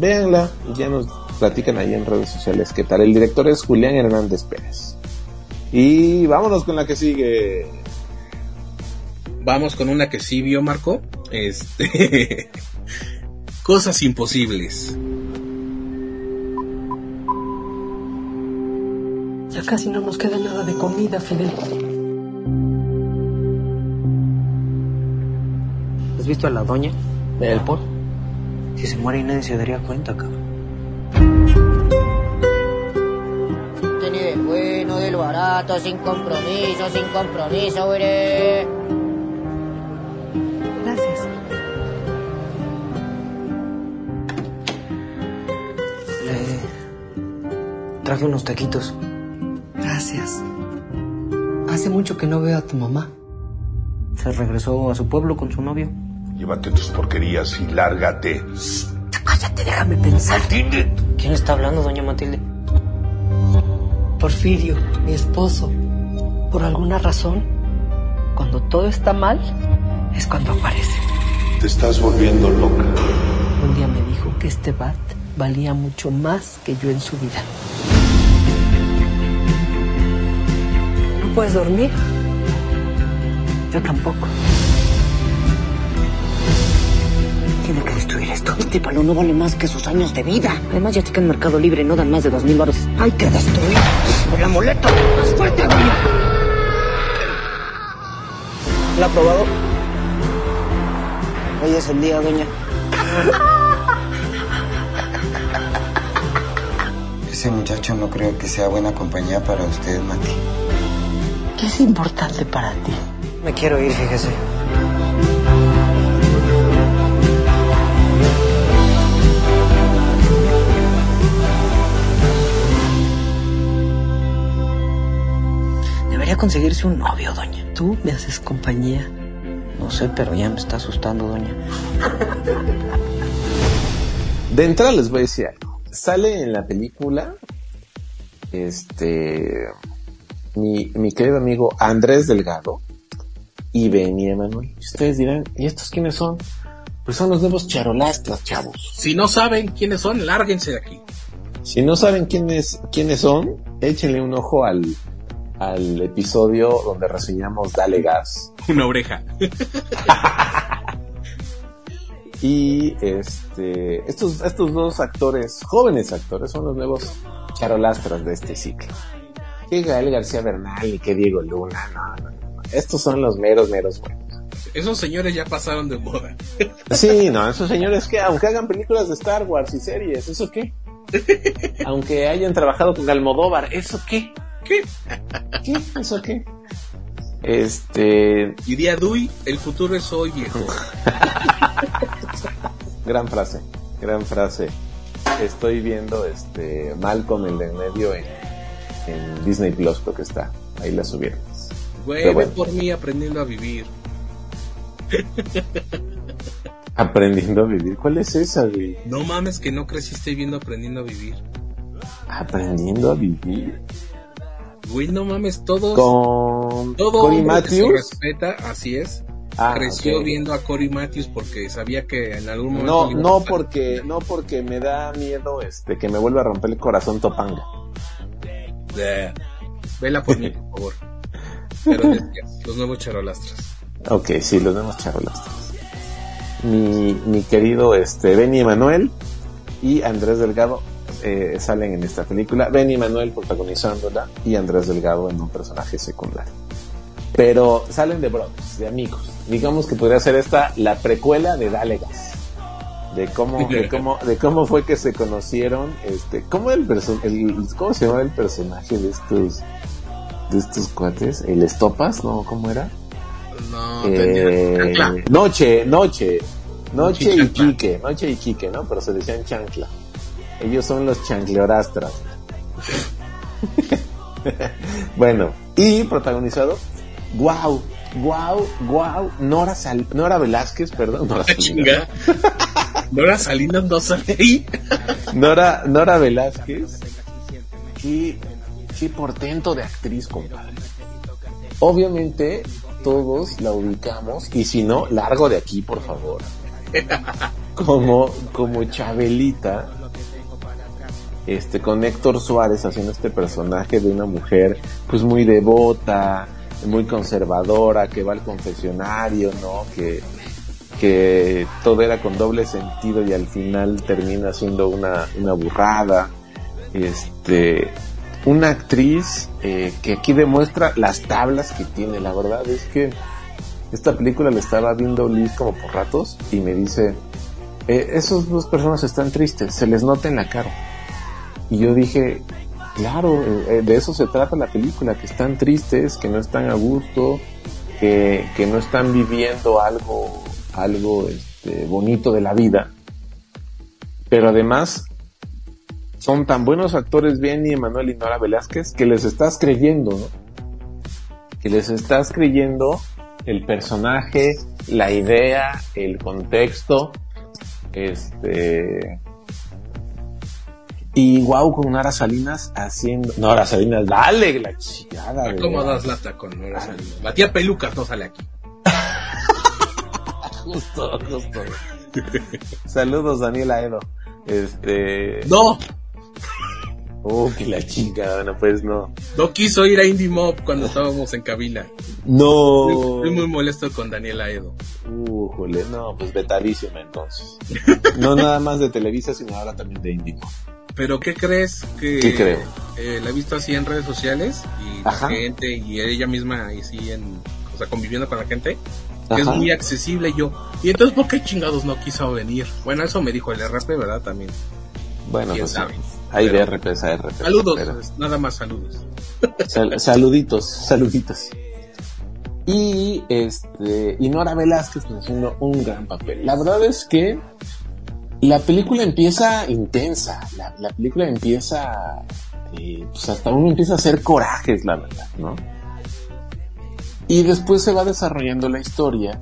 véanla, ya nos platican ahí en redes sociales qué tal. El director es Julián Hernández Pérez. Y vámonos con la que sigue. Vamos con una que sí vio Marco. Este. Cosas imposibles. Ya casi no nos queda nada de comida, Fidel. ¿Has visto a la doña del Paul? Si se muere y nadie se daría cuenta, cabrón. Ni del bueno, del barato, sin compromiso, sin compromiso, güey. Gracias. Le traje unos taquitos. Gracias. Hace mucho que no veo a tu mamá. Se regresó a su pueblo con su novio. Llévate tus porquerías y lárgate. Cállate, déjame pensar. ¿Quién está hablando, doña Matilde? Porfirio, mi esposo. Por alguna razón, cuando todo está mal, es cuando aparece. Te estás volviendo loca. Un día me dijo que este bat valía mucho más que yo en su vida. ¿No puedes dormir? Yo tampoco. Tiene que destruir esto. Este palo no vale más que sus años de vida. Además, ya que en Mercado Libre no dan más de dos mil baros. Hay que destruir el amuleto. ¡Más fuerte, doña! ¿La ha probado? Hoy es el día, doña. Ese muchacho no creo que sea buena compañía para usted, Mati. ¿Qué es importante para ti? Me quiero ir, fíjese. Debería conseguirse un novio, doña. Tú me haces compañía. No sé, pero ya me está asustando, doña. De entrada les voy a decir algo. Sale en la película este mi, mi querido amigo Andrés Delgado y Benny Emanuel. Y Ustedes dirán, ¿y estos quiénes son? Pues son los nuevos charolastras, chavos. Si no saben quiénes son, lárguense de aquí. Si no saben quiénes, quiénes son, échenle un ojo al, al episodio donde reseñamos Dale Gas. Una oreja. Y este, estos, estos dos actores, jóvenes actores, son los nuevos charolastras de este ciclo. que Gael García Bernal y que Diego Luna, no, no, no. Estos son los meros, meros buenos. Esos señores ya pasaron de moda. Sí, no, esos señores que aunque hagan películas de Star Wars y series, ¿eso qué? aunque hayan trabajado con Almodóvar, ¿eso qué? ¿Qué? ¿Qué? ¿Eso qué? Este. Diría Dui, el futuro es hoy, viejo. gran frase, gran frase. Estoy viendo este Malcolm el de en medio en, en Disney Plus, creo que está. Ahí la subieron. Güey, bueno. por mí aprendiendo a vivir. Aprendiendo a vivir. ¿Cuál es esa, güey? No mames que no creciste viendo aprendiendo a vivir. Aprendiendo a vivir. Güey, no mames, todos. Con todo que se Matthews. respeta, así es. Ah, creció viendo a Cory Matthews porque sabía que en algún momento. No, no porque, no porque me da miedo este que me vuelva a romper el corazón Topanga. Vela por mí, por favor. Pero los nuevos charolastras. Ok, sí, los vemos charolastras. Mi, mi querido este Benny Emanuel y Andrés Delgado eh, salen en esta película. Benny Emanuel protagonizándola y Andrés Delgado en un personaje secundario. Pero salen de brothers, de amigos. Digamos que podría ser esta la precuela de Dale Gas. De cómo, de cómo, de cómo fue que se conocieron, este, cómo el, el cómo se llamaba el personaje de estos, de estos cuates, el Estopas, ¿no? ¿Cómo era? No, Eh, Chancla. noche, noche, noche y. Quique, noche y Quique, ¿no? Pero se decían chancla. Ellos son los chancleorastras. bueno, y protagonizado, wow, wow, wow, Nora, Sal- Nora Velázquez, perdón, Nora, Ah, chinga. Nora Salinas no sale ahí. Nora, Nora Velázquez, qué, qué portento de actriz, compadre. Obviamente todos la ubicamos y si no, largo de aquí, por favor. Como, como Chabelita, este, con Héctor Suárez haciendo este personaje de una mujer, pues muy devota, muy conservadora, que va al confesionario, ¿no? Que, que todo era con doble sentido y al final termina siendo una, una burrada. Este, una actriz eh, que aquí demuestra las tablas que tiene. La verdad es que esta película la estaba viendo Liz como por ratos y me dice, eh, esos dos personas están tristes, se les nota en la cara. Y yo dije, claro, eh, de eso se trata la película, que están tristes, que no están a gusto, que, que no están viviendo algo, algo este, bonito de la vida. Pero además son tan buenos actores Benny, Emanuel y Nora Velázquez que les estás creyendo, ¿no? Que les estás creyendo el personaje, la idea, el contexto, este y wow con Nora Salinas haciendo Nora Salinas dale la chingada ¿Cómo das lata con Nora Salinas? La tía Pelucas no sale aquí. justo justo saludos Daniela Edo este No, oh que la chingada bueno pues no no quiso ir a Indie Mob cuando estábamos en cabina. no Estoy muy molesto con Daniela Edo. Újole, no, pues vetadísima entonces. No nada más de Televisa, sino ahora también de Indigo. Pero ¿qué crees que ¿Qué creo? eh, la he visto así en redes sociales y la gente y ella misma así en, o sea, conviviendo con la gente, que es muy accesible y yo. Y entonces ¿por qué chingados no quiso venir? Bueno, eso me dijo el RP, ¿verdad? También. Bueno, ¿Quién pues sí. sabe? Hay Pero- de RPs a RPs. Saludos, pero- pues, nada más saludos. Sal- saluditos, saluditos. Y este, y Nora Velázquez pues, haciendo un gran papel. La verdad es que la película empieza intensa. La, la película empieza, eh, pues hasta uno empieza a hacer corajes, la verdad, ¿no? Y después se va desarrollando la historia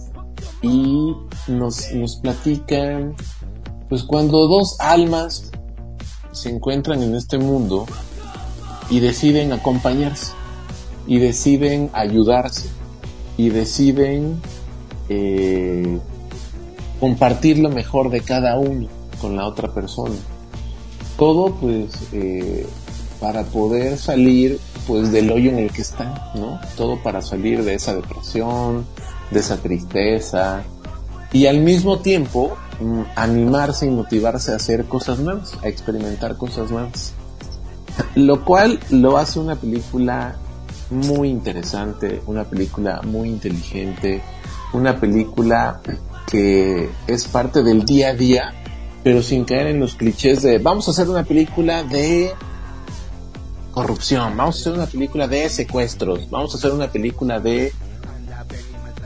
y nos, nos platican, pues cuando dos almas se encuentran en este mundo y deciden acompañarse y deciden ayudarse y deciden eh, compartir lo mejor de cada uno con la otra persona. Todo pues eh, para poder salir pues del hoyo en el que están, ¿no? Todo para salir de esa depresión, de esa tristeza y al mismo tiempo animarse y motivarse a hacer cosas nuevas, a experimentar cosas nuevas. Lo cual lo hace una película muy interesante, una película muy inteligente, una película que es parte del día a día, pero sin caer en los clichés de vamos a hacer una película de corrupción, vamos a hacer una película de secuestros, vamos a hacer una película de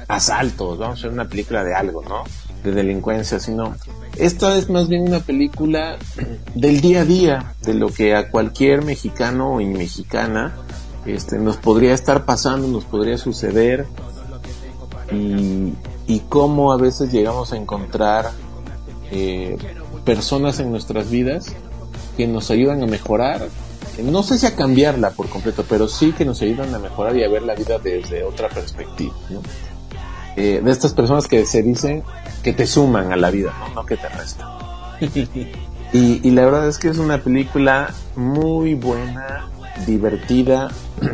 asaltos, vamos a hacer una película de algo, ¿no? De delincuencia, sino esta es más bien una película del día a día, de lo que a cualquier mexicano y mexicana este, nos podría estar pasando, nos podría suceder y, y cómo a veces llegamos a encontrar eh, personas en nuestras vidas que nos ayudan a mejorar, no sé si a cambiarla por completo, pero sí que nos ayudan a mejorar y a ver la vida desde otra perspectiva. Eh, de estas personas que se dicen que te suman a la vida, no, no que te restan. y, y la verdad es que es una película muy buena, divertida,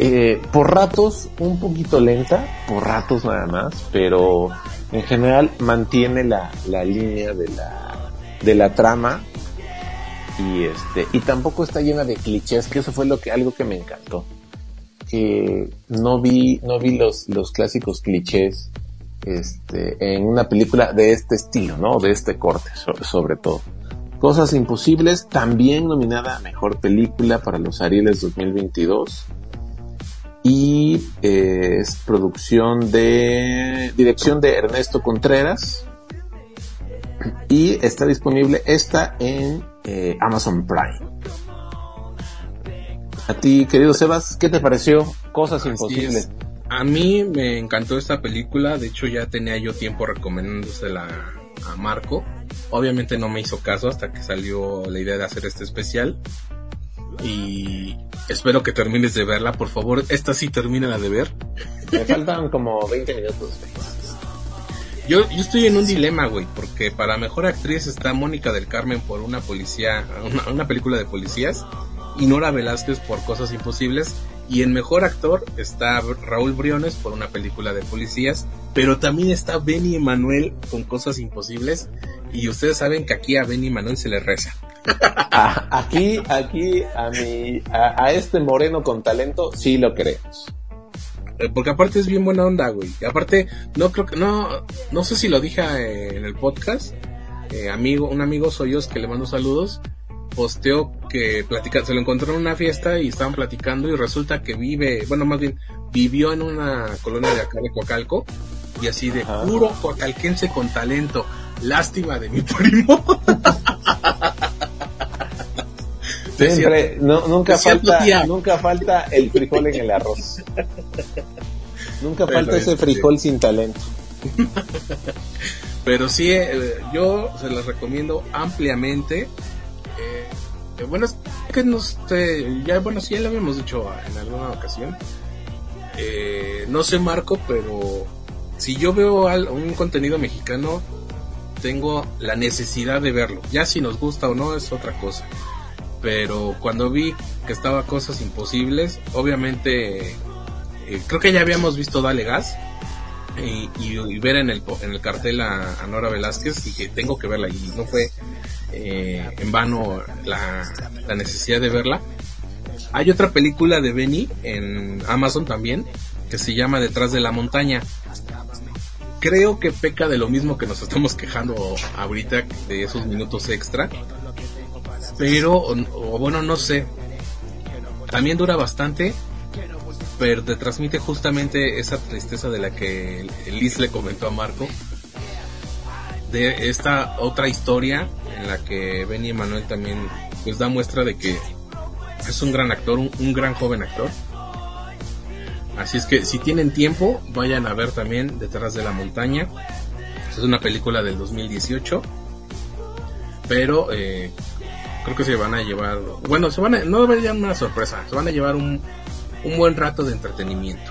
eh, por ratos un poquito lenta, por ratos nada más, pero en general mantiene la, la línea de la, de la trama y este y tampoco está llena de clichés, que eso fue lo que algo que me encantó. Que no vi no vi los los clásicos clichés este en una película de este estilo, ¿no? De este corte sobre todo. Cosas Imposibles, también nominada a Mejor Película para los Arieles 2022. Y eh, es producción de... Dirección de Ernesto Contreras. Y está disponible esta en eh, Amazon Prime. A ti, querido Sebas, ¿qué te pareció? Cosas Imposibles. A mí me encantó esta película, de hecho ya tenía yo tiempo recomendándosela a Marco. Obviamente no me hizo caso hasta que salió la idea de hacer este especial. Y espero que termines de verla, por favor. Esta sí termina de ver. Me faltan como 20 minutos. Yo, yo estoy en un dilema, güey, porque para mejor actriz está Mónica del Carmen por una policía, una, una película de policías, y Nora Velázquez por Cosas Imposibles, y en mejor actor está Raúl Briones por una película de policías, pero también está Benny Emanuel con Cosas Imposibles, y ustedes saben que aquí a Benny Emanuel se le reza. Aquí, aquí, a mi, a, a este moreno con talento, sí lo creemos. Eh, Porque aparte es bien buena onda, güey. Y aparte, no creo que, no, no sé si lo dije eh, en el podcast. Eh, amigo, un amigo Soyos que le mando saludos, posteó que platica, se lo encontró en una fiesta y estaban platicando y resulta que vive, bueno, más bien, vivió en una colonia de acá de Coacalco y así de puro coacalquense con talento. Lástima de mi primo. Siempre, no, nunca falta, tía. nunca falta el frijol en el arroz. Nunca Pero, falta ese este, frijol sin talento. Pero sí, eh, yo se las recomiendo ampliamente. Eh, eh, bueno, es que no sé, ya, bueno, sí, ya lo habíamos dicho en alguna ocasión. Eh, no sé, Marco, pero si yo veo al- un contenido mexicano, tengo la necesidad de verlo. Ya si nos gusta o no es otra cosa. Pero cuando vi que estaba Cosas Imposibles, obviamente, eh, creo que ya habíamos visto Dale Gas y, ver en el, en el cartel a, a Nora Velázquez y que tengo que verla y no fue eh, en vano la, necesidad de verla. Hay otra película de Benny en Amazon también que se llama Detrás de la montaña. Creo que peca de lo mismo que nos estamos quejando ahorita de esos minutos extra. Pero, o bueno, no sé. También dura bastante pero te transmite justamente esa tristeza de la que Liz le comentó a Marco de esta otra historia en la que Benny Emanuel también pues da muestra de que es un gran actor, un, gran joven actor. Así es que si tienen tiempo, vayan a ver también Detrás de la Montaña. Es una película del 2018. Pero eh, creo que se van a llevar, bueno, se van a, no llevar una sorpresa, se van a llevar un, un buen rato de entretenimiento.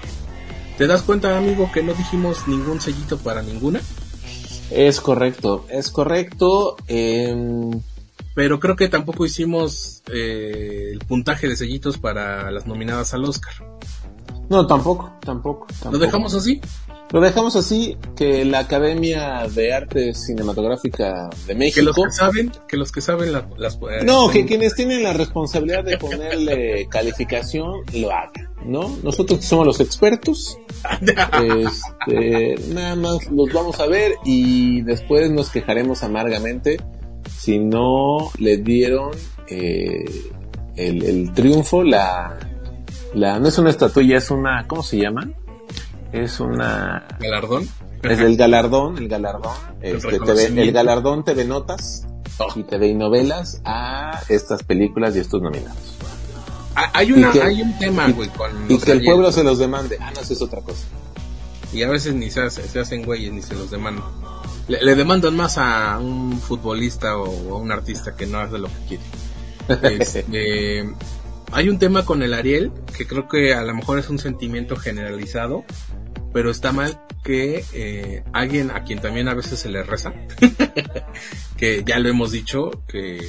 ¿Te das cuenta, amigo, que no dijimos ningún sellito para ninguna? Es correcto, es correcto. em, Pero creo que tampoco hicimos eh, el puntaje de sellitos para las nominadas al Oscar. no, tampoco, tampoco, tampoco. ¿Lo dejamos así? Lo dejamos así, que la Academia de Arte Cinematográfica de México... Que los que saben, que los que saben la- las... eh, No, que quienes tienen la responsabilidad de ponerle calificación lo hagan, ¿no? Nosotros que somos los expertos, este, nada más los vamos a ver y después nos quejaremos amargamente si no le dieron eh, el, el triunfo, la, la, no es una estatuilla, es una, ¿cómo se llama? Es una... ¿Galardón? Es el galardón, el galardón, El este, TV el galardón TV Notas y TV Novelas a estas películas y estos nominados. Ah, Hay, una, que- hay un tema, güey, con Y que el pueblo se los demande. Ah, no, eso es otra cosa. Y a veces ni se, hace- se hacen güeyes ni se los demandan. Le, le demandan más a un futbolista o a un artista que no hace lo que quiere. Este, hay un tema con el Ariel que creo que a lo mejor es un sentimiento generalizado, pero está mal que eh, alguien a quien también a veces se le reza, que ya lo hemos dicho, que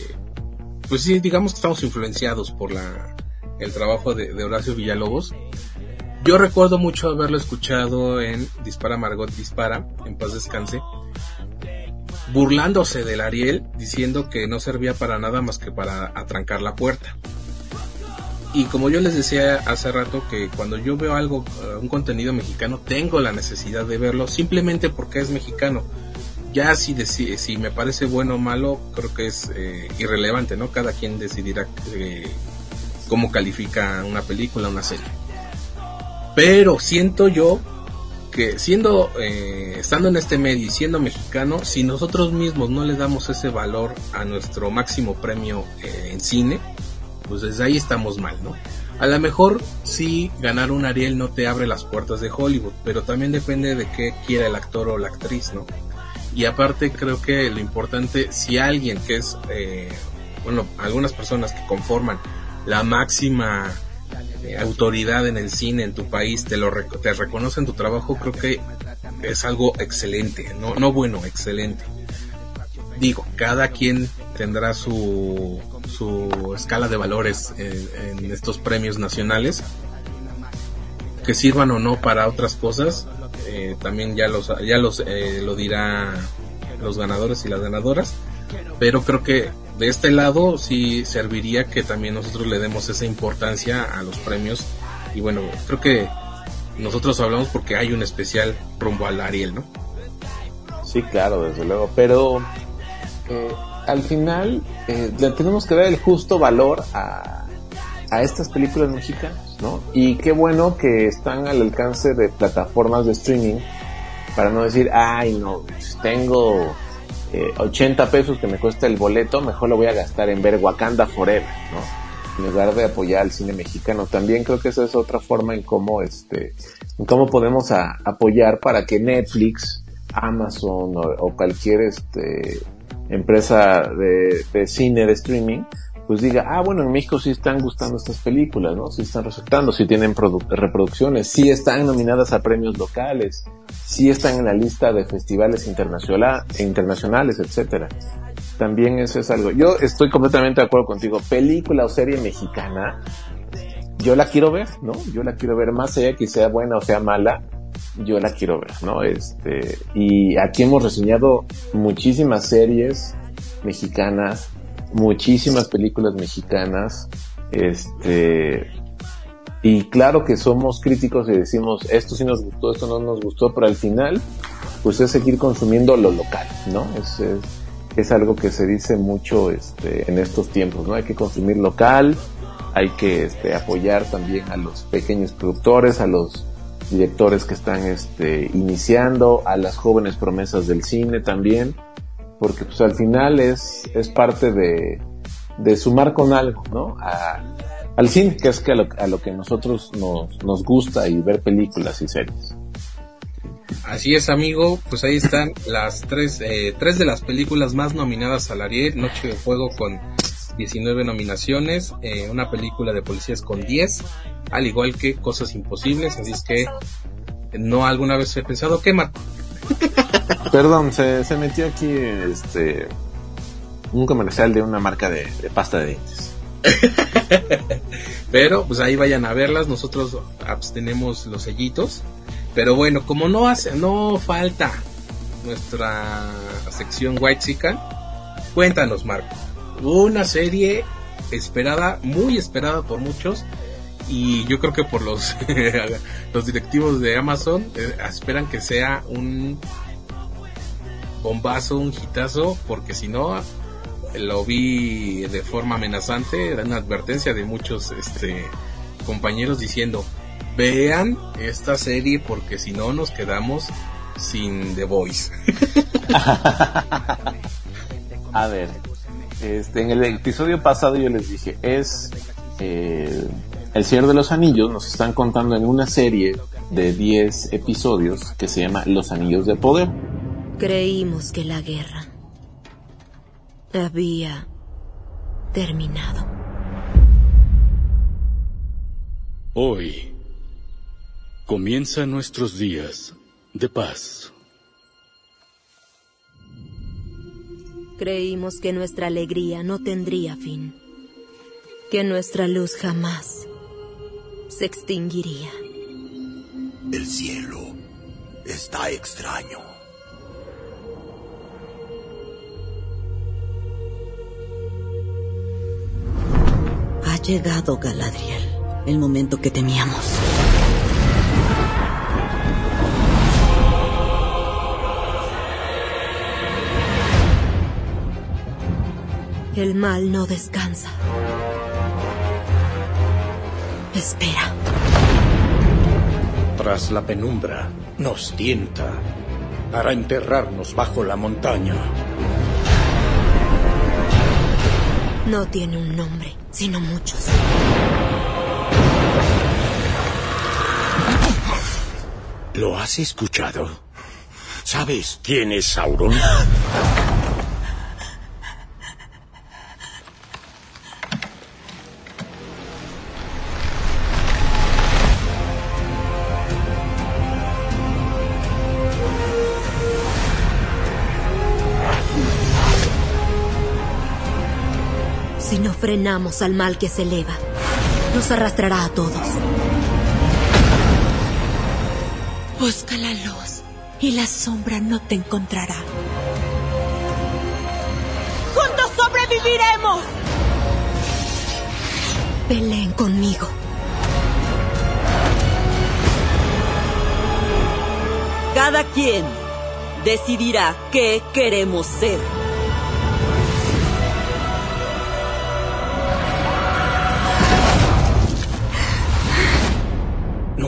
pues sí, digamos que estamos influenciados por la el trabajo de, de Horacio Villalobos. Yo recuerdo mucho haberlo escuchado en Dispara Margot Dispara, en paz descanse, burlándose del Ariel, diciendo que no servía para nada más que para atrancar la puerta. Y como yo les decía hace rato que cuando yo veo algo, eh, un contenido mexicano, tengo la necesidad de verlo simplemente porque es mexicano. Ya si, deci- si me parece bueno o malo, creo que es eh, irrelevante, ¿no? Cada quien decidirá eh, cómo califica una película, una serie. Pero siento yo que siendo, eh, estando en este medio y siendo mexicano, si nosotros mismos no le damos ese valor a nuestro máximo premio eh, en cine, pues desde ahí estamos mal, ¿no? A lo mejor sí ganar un Ariel no te abre las puertas de Hollywood, pero también depende de qué quiera el actor o la actriz, ¿no? Y aparte creo que lo importante, si alguien que es, eh, bueno, algunas personas que conforman la máxima eh, autoridad en el cine en tu país te lo te reconocen tu trabajo, creo que es algo excelente, no, no bueno, excelente. Digo, cada quien tendrá su, su escala de valores en, estos premios nacionales, que sirvan o no para otras cosas, eh, también ya los, ya los, eh, lo dirá los ganadores y las ganadoras, pero creo que de este lado sí serviría que también nosotros le demos esa importancia a los premios y bueno, creo que nosotros hablamos porque hay un especial rumbo al Ariel, ¿no? Sí, claro, desde luego. Pero eh, al final eh, le tenemos que dar el justo valor a, a estas películas mexicanas, ¿no? Y qué bueno que están al alcance de plataformas de streaming para no decir, ay, no, pues, tengo eh, 80 pesos que me cuesta el boleto, mejor lo voy a gastar en ver Wakanda Forever, ¿no? En lugar de apoyar al cine mexicano. También creo que esa es otra forma en cómo, este, en cómo podemos a- apoyar para que Netflix, Amazon o, o cualquier este, empresa de, cine de streaming pues diga, ah, bueno, en México sí están gustando estas películas, ¿no? Sí están resultando, sí tienen produ- reproducciones, sí están nominadas a premios locales, sí están en la lista de festivales internacional, internacionales, etcétera. También eso es algo. Yo estoy completamente de acuerdo contigo. Película o serie mexicana, yo la quiero ver, ¿no? Yo la quiero ver más allá que sea buena o sea mala, yo la quiero ver, ¿no? Este, y aquí hemos reseñado muchísimas series mexicanas, muchísimas películas mexicanas, este, y claro que somos críticos y decimos, esto sí nos gustó, esto no nos gustó, pero al final, pues es seguir consumiendo lo local, ¿no? Es, es, es algo que se dice mucho este, en estos tiempos, ¿no? Hay que consumir local, hay que este, apoyar también a los pequeños productores, a los directores que están este, iniciando, a las jóvenes promesas del cine también, porque pues al final es, es parte de, de sumar con algo, ¿no? A, al cine, que es que a lo, a lo que nosotros nos, nos gusta y ver películas y series. Así es, amigo. Pues ahí están las tres, eh, tres de las películas más nominadas al Ariel. Noche de Fuego con 19 nominaciones. eh, una película de policías con 10. Al igual que Cosas Imposibles. Así es que no alguna vez he pensado que Matt. Perdón, se, se metió aquí este un comercial de una marca de, de pasta de dientes. Pero pues ahí vayan a verlas. Nosotros abstenemos los sellitos. Pero bueno, como no hace, no falta nuestra sección White Chicken, cuéntanos, Marco. Una serie esperada, muy esperada por muchos, y yo creo que por los, los directivos de Amazon eh, esperan que sea un bombazo, un hitazo, porque si no, lo vi de forma amenazante, era una advertencia de muchos este, compañeros diciendo, vean esta serie porque si no nos quedamos sin The Voice. A ver, este, en el episodio pasado yo les dije, es eh, El Señor de los Anillos, nos están contando en una serie de 10 episodios que se llama Los Anillos de Poder. Creímos que la guerra había terminado. Hoy comienzan nuestros días de paz. Creímos que nuestra alegría no tendría fin, que nuestra luz jamás se extinguiría. El cielo está extraño. Ha llegado Galadriel, el momento que temíamos. El mal no descansa. Espera. Tras la penumbra, nos tienta para enterrarnos bajo la montaña. No tiene un nombre, sino muchos. ¿Lo has escuchado? ¿Sabes quién es Sauron? Frenamos al mal que se eleva, nos arrastrará a todos. Busca la luz y la sombra no te encontrará. ¡Juntos sobreviviremos! Peleen conmigo. Cada quien decidirá qué queremos ser.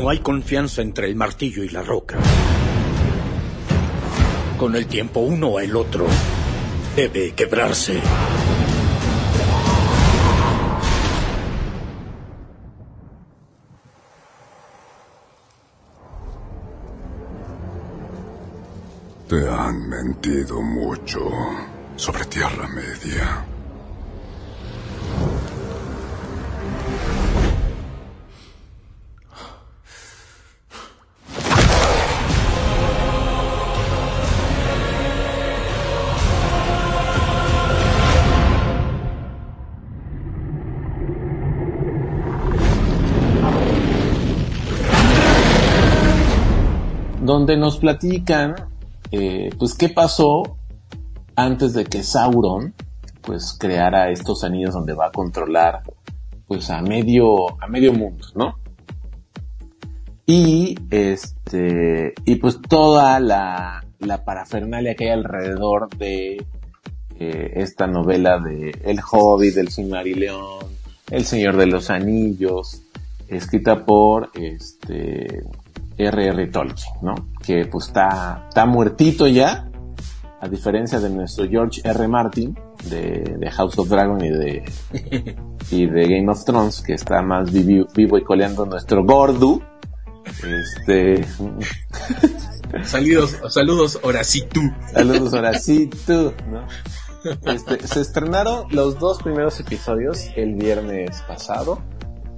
No hay confianza entre el martillo y la roca. Con el tiempo uno o el otro debe quebrarse. Te han mentido mucho sobre Tierra Media. Nos platican eh, pues qué pasó antes de que Sauron pues creara estos anillos donde va a controlar pues a medio a medio mundo, ¿no? Y este y pues toda la, la parafernalia que hay alrededor de eh, esta novela de El Hobbit, del Silmarillion, El Señor de los Anillos, escrita por este R.R. Tolkien, ¿no? Que pues está, está muertito ya, a diferencia de nuestro George R. Martin de, de House of Dragon y de, y de Game of Thrones, que está más vivo, vivo y coleando nuestro Gordu. Este. saludos, saludos, Horacito. Saludos, Horacito, ¿no? Este, se estrenaron los dos primeros episodios el viernes pasado.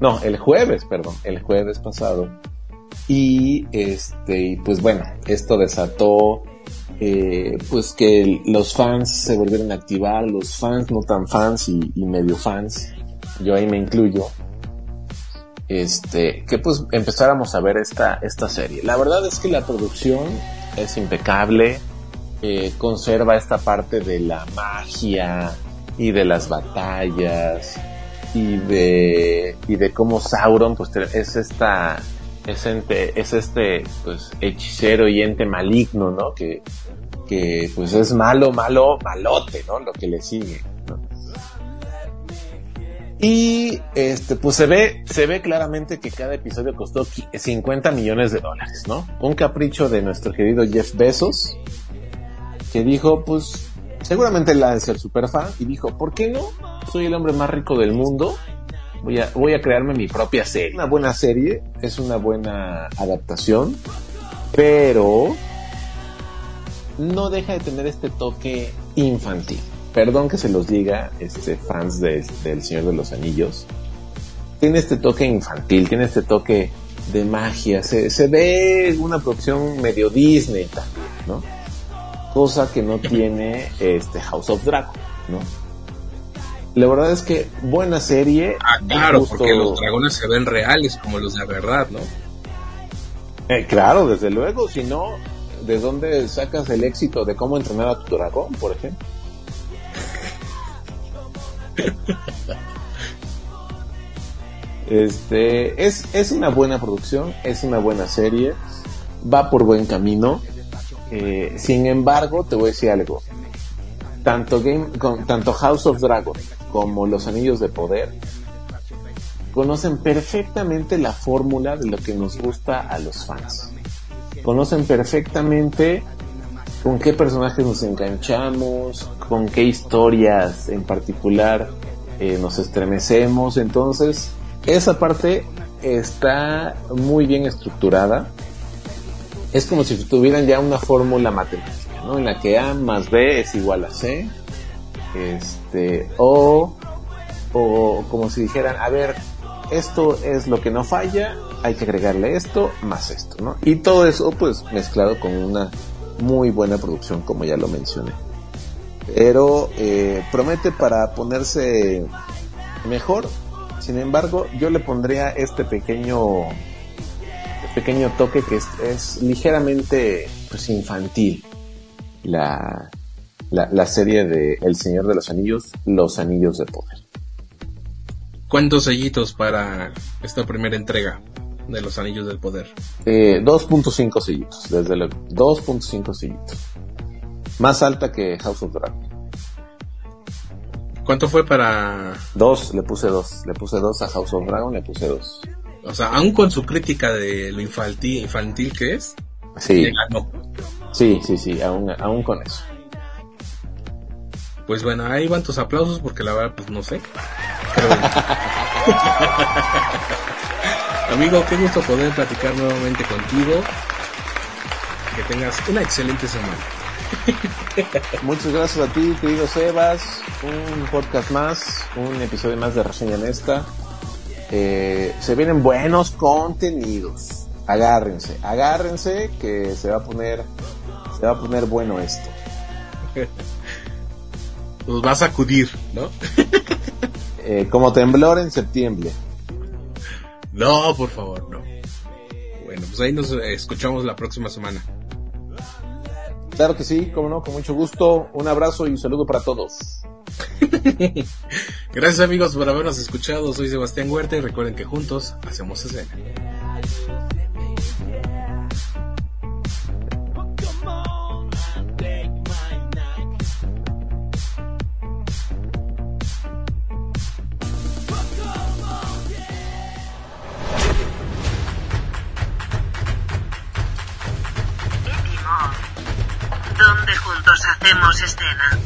No, el jueves, perdón, el jueves pasado. Y este, pues bueno, esto desató eh, pues que los fans se volvieron a activar, los fans no tan fans y, medio fans, yo ahí me incluyo, este, que pues empezáramos a ver esta, esta serie. La verdad es que la producción es impecable, eh, conserva esta parte de la magia y de las batallas y de, y de cómo Sauron pues es esta, es, ente, es este pues hechicero y ente maligno, ¿no? Que, que pues es malo, malo, malote, ¿no? Lo que le sigue. Y este, pues se ve, se ve claramente que cada episodio costó 50 millones de dólares, ¿no? Un capricho de nuestro querido Jeff Bezos, que dijo, pues, seguramente la de ser super fan, y dijo, ¿por qué no? Soy el hombre más rico del mundo, voy a, voy a crearme mi propia serie. Una buena serie, es una buena adaptación, pero no deja de tener este toque infantil perdón que se los diga, este, fans de, del Señor de los Anillos, tiene este toque infantil, tiene este toque de magia, se, se ve una producción medio Disney también, ¿no? Cosa que no tiene este House of Dragon, ¿no? La verdad es que buena serie. Ah, claro, porque los dragones se ven reales como los de verdad, ¿no? Eh, claro, desde luego, si no, ¿de dónde sacas el éxito de cómo entrenar a tu dragón, por ejemplo? Este es, es una buena producción, es una buena serie, va por buen camino. Eh, sin embargo, te voy a decir algo. Tanto, Game, con, tanto House of Dragon como Los Anillos de Poder conocen perfectamente la fórmula de lo que nos gusta a los fans. Conocen perfectamente con qué personajes nos enganchamos, con qué historias en particular eh, nos estremecemos. Entonces, esa parte está muy bien estructurada. Es como si tuvieran ya una fórmula matemática, ¿no? En la que A más B es igual a C. Este, o, o como si dijeran, a ver, esto es lo que no falla, hay que agregarle esto más esto, ¿no? Y todo eso, pues, mezclado con una muy buena producción, como ya lo mencioné. Pero eh, promete para ponerse mejor. Sin embargo, yo le pondría este pequeño pequeño toque que es, ligeramente pues, infantil. La, la, serie de El Señor de los Anillos, Los Anillos de Poder. ¿Cuántos sellitos para esta primera entrega? de los Anillos del Poder? Eh, 2.5 sellitos, desde luego. 2.5 sellitos. Más alta que House of Dragon. ¿Cuánto fue para...? Dos, le puse dos. Le puse dos a House of Dragon, le puse dos. O sea, aún con su crítica de lo infantil, infantil que es, sí. Sí, sí, sí, aún, aún con eso. Pues bueno, ahí van tus aplausos porque la verdad, pues no sé. Pero... Amigo, qué gusto poder platicar nuevamente contigo. Que tengas una excelente semana. Muchas gracias a ti, querido Sebas. Un podcast más, un episodio más de Reseña Nesta. Eh, se vienen buenos contenidos. Agárrense, agárrense que se va a poner, se va a poner bueno esto. Nos va a sacudir, ¿no? Eh, como temblor en septiembre. No, por favor, no. Bueno, pues ahí nos escuchamos la próxima semana. Claro que sí, como no, con mucho gusto. Un abrazo y un saludo para todos. Gracias amigos por habernos escuchado. Soy Sebastián Huerta y recuerden que juntos hacemos escena. Donde juntos hacemos escena.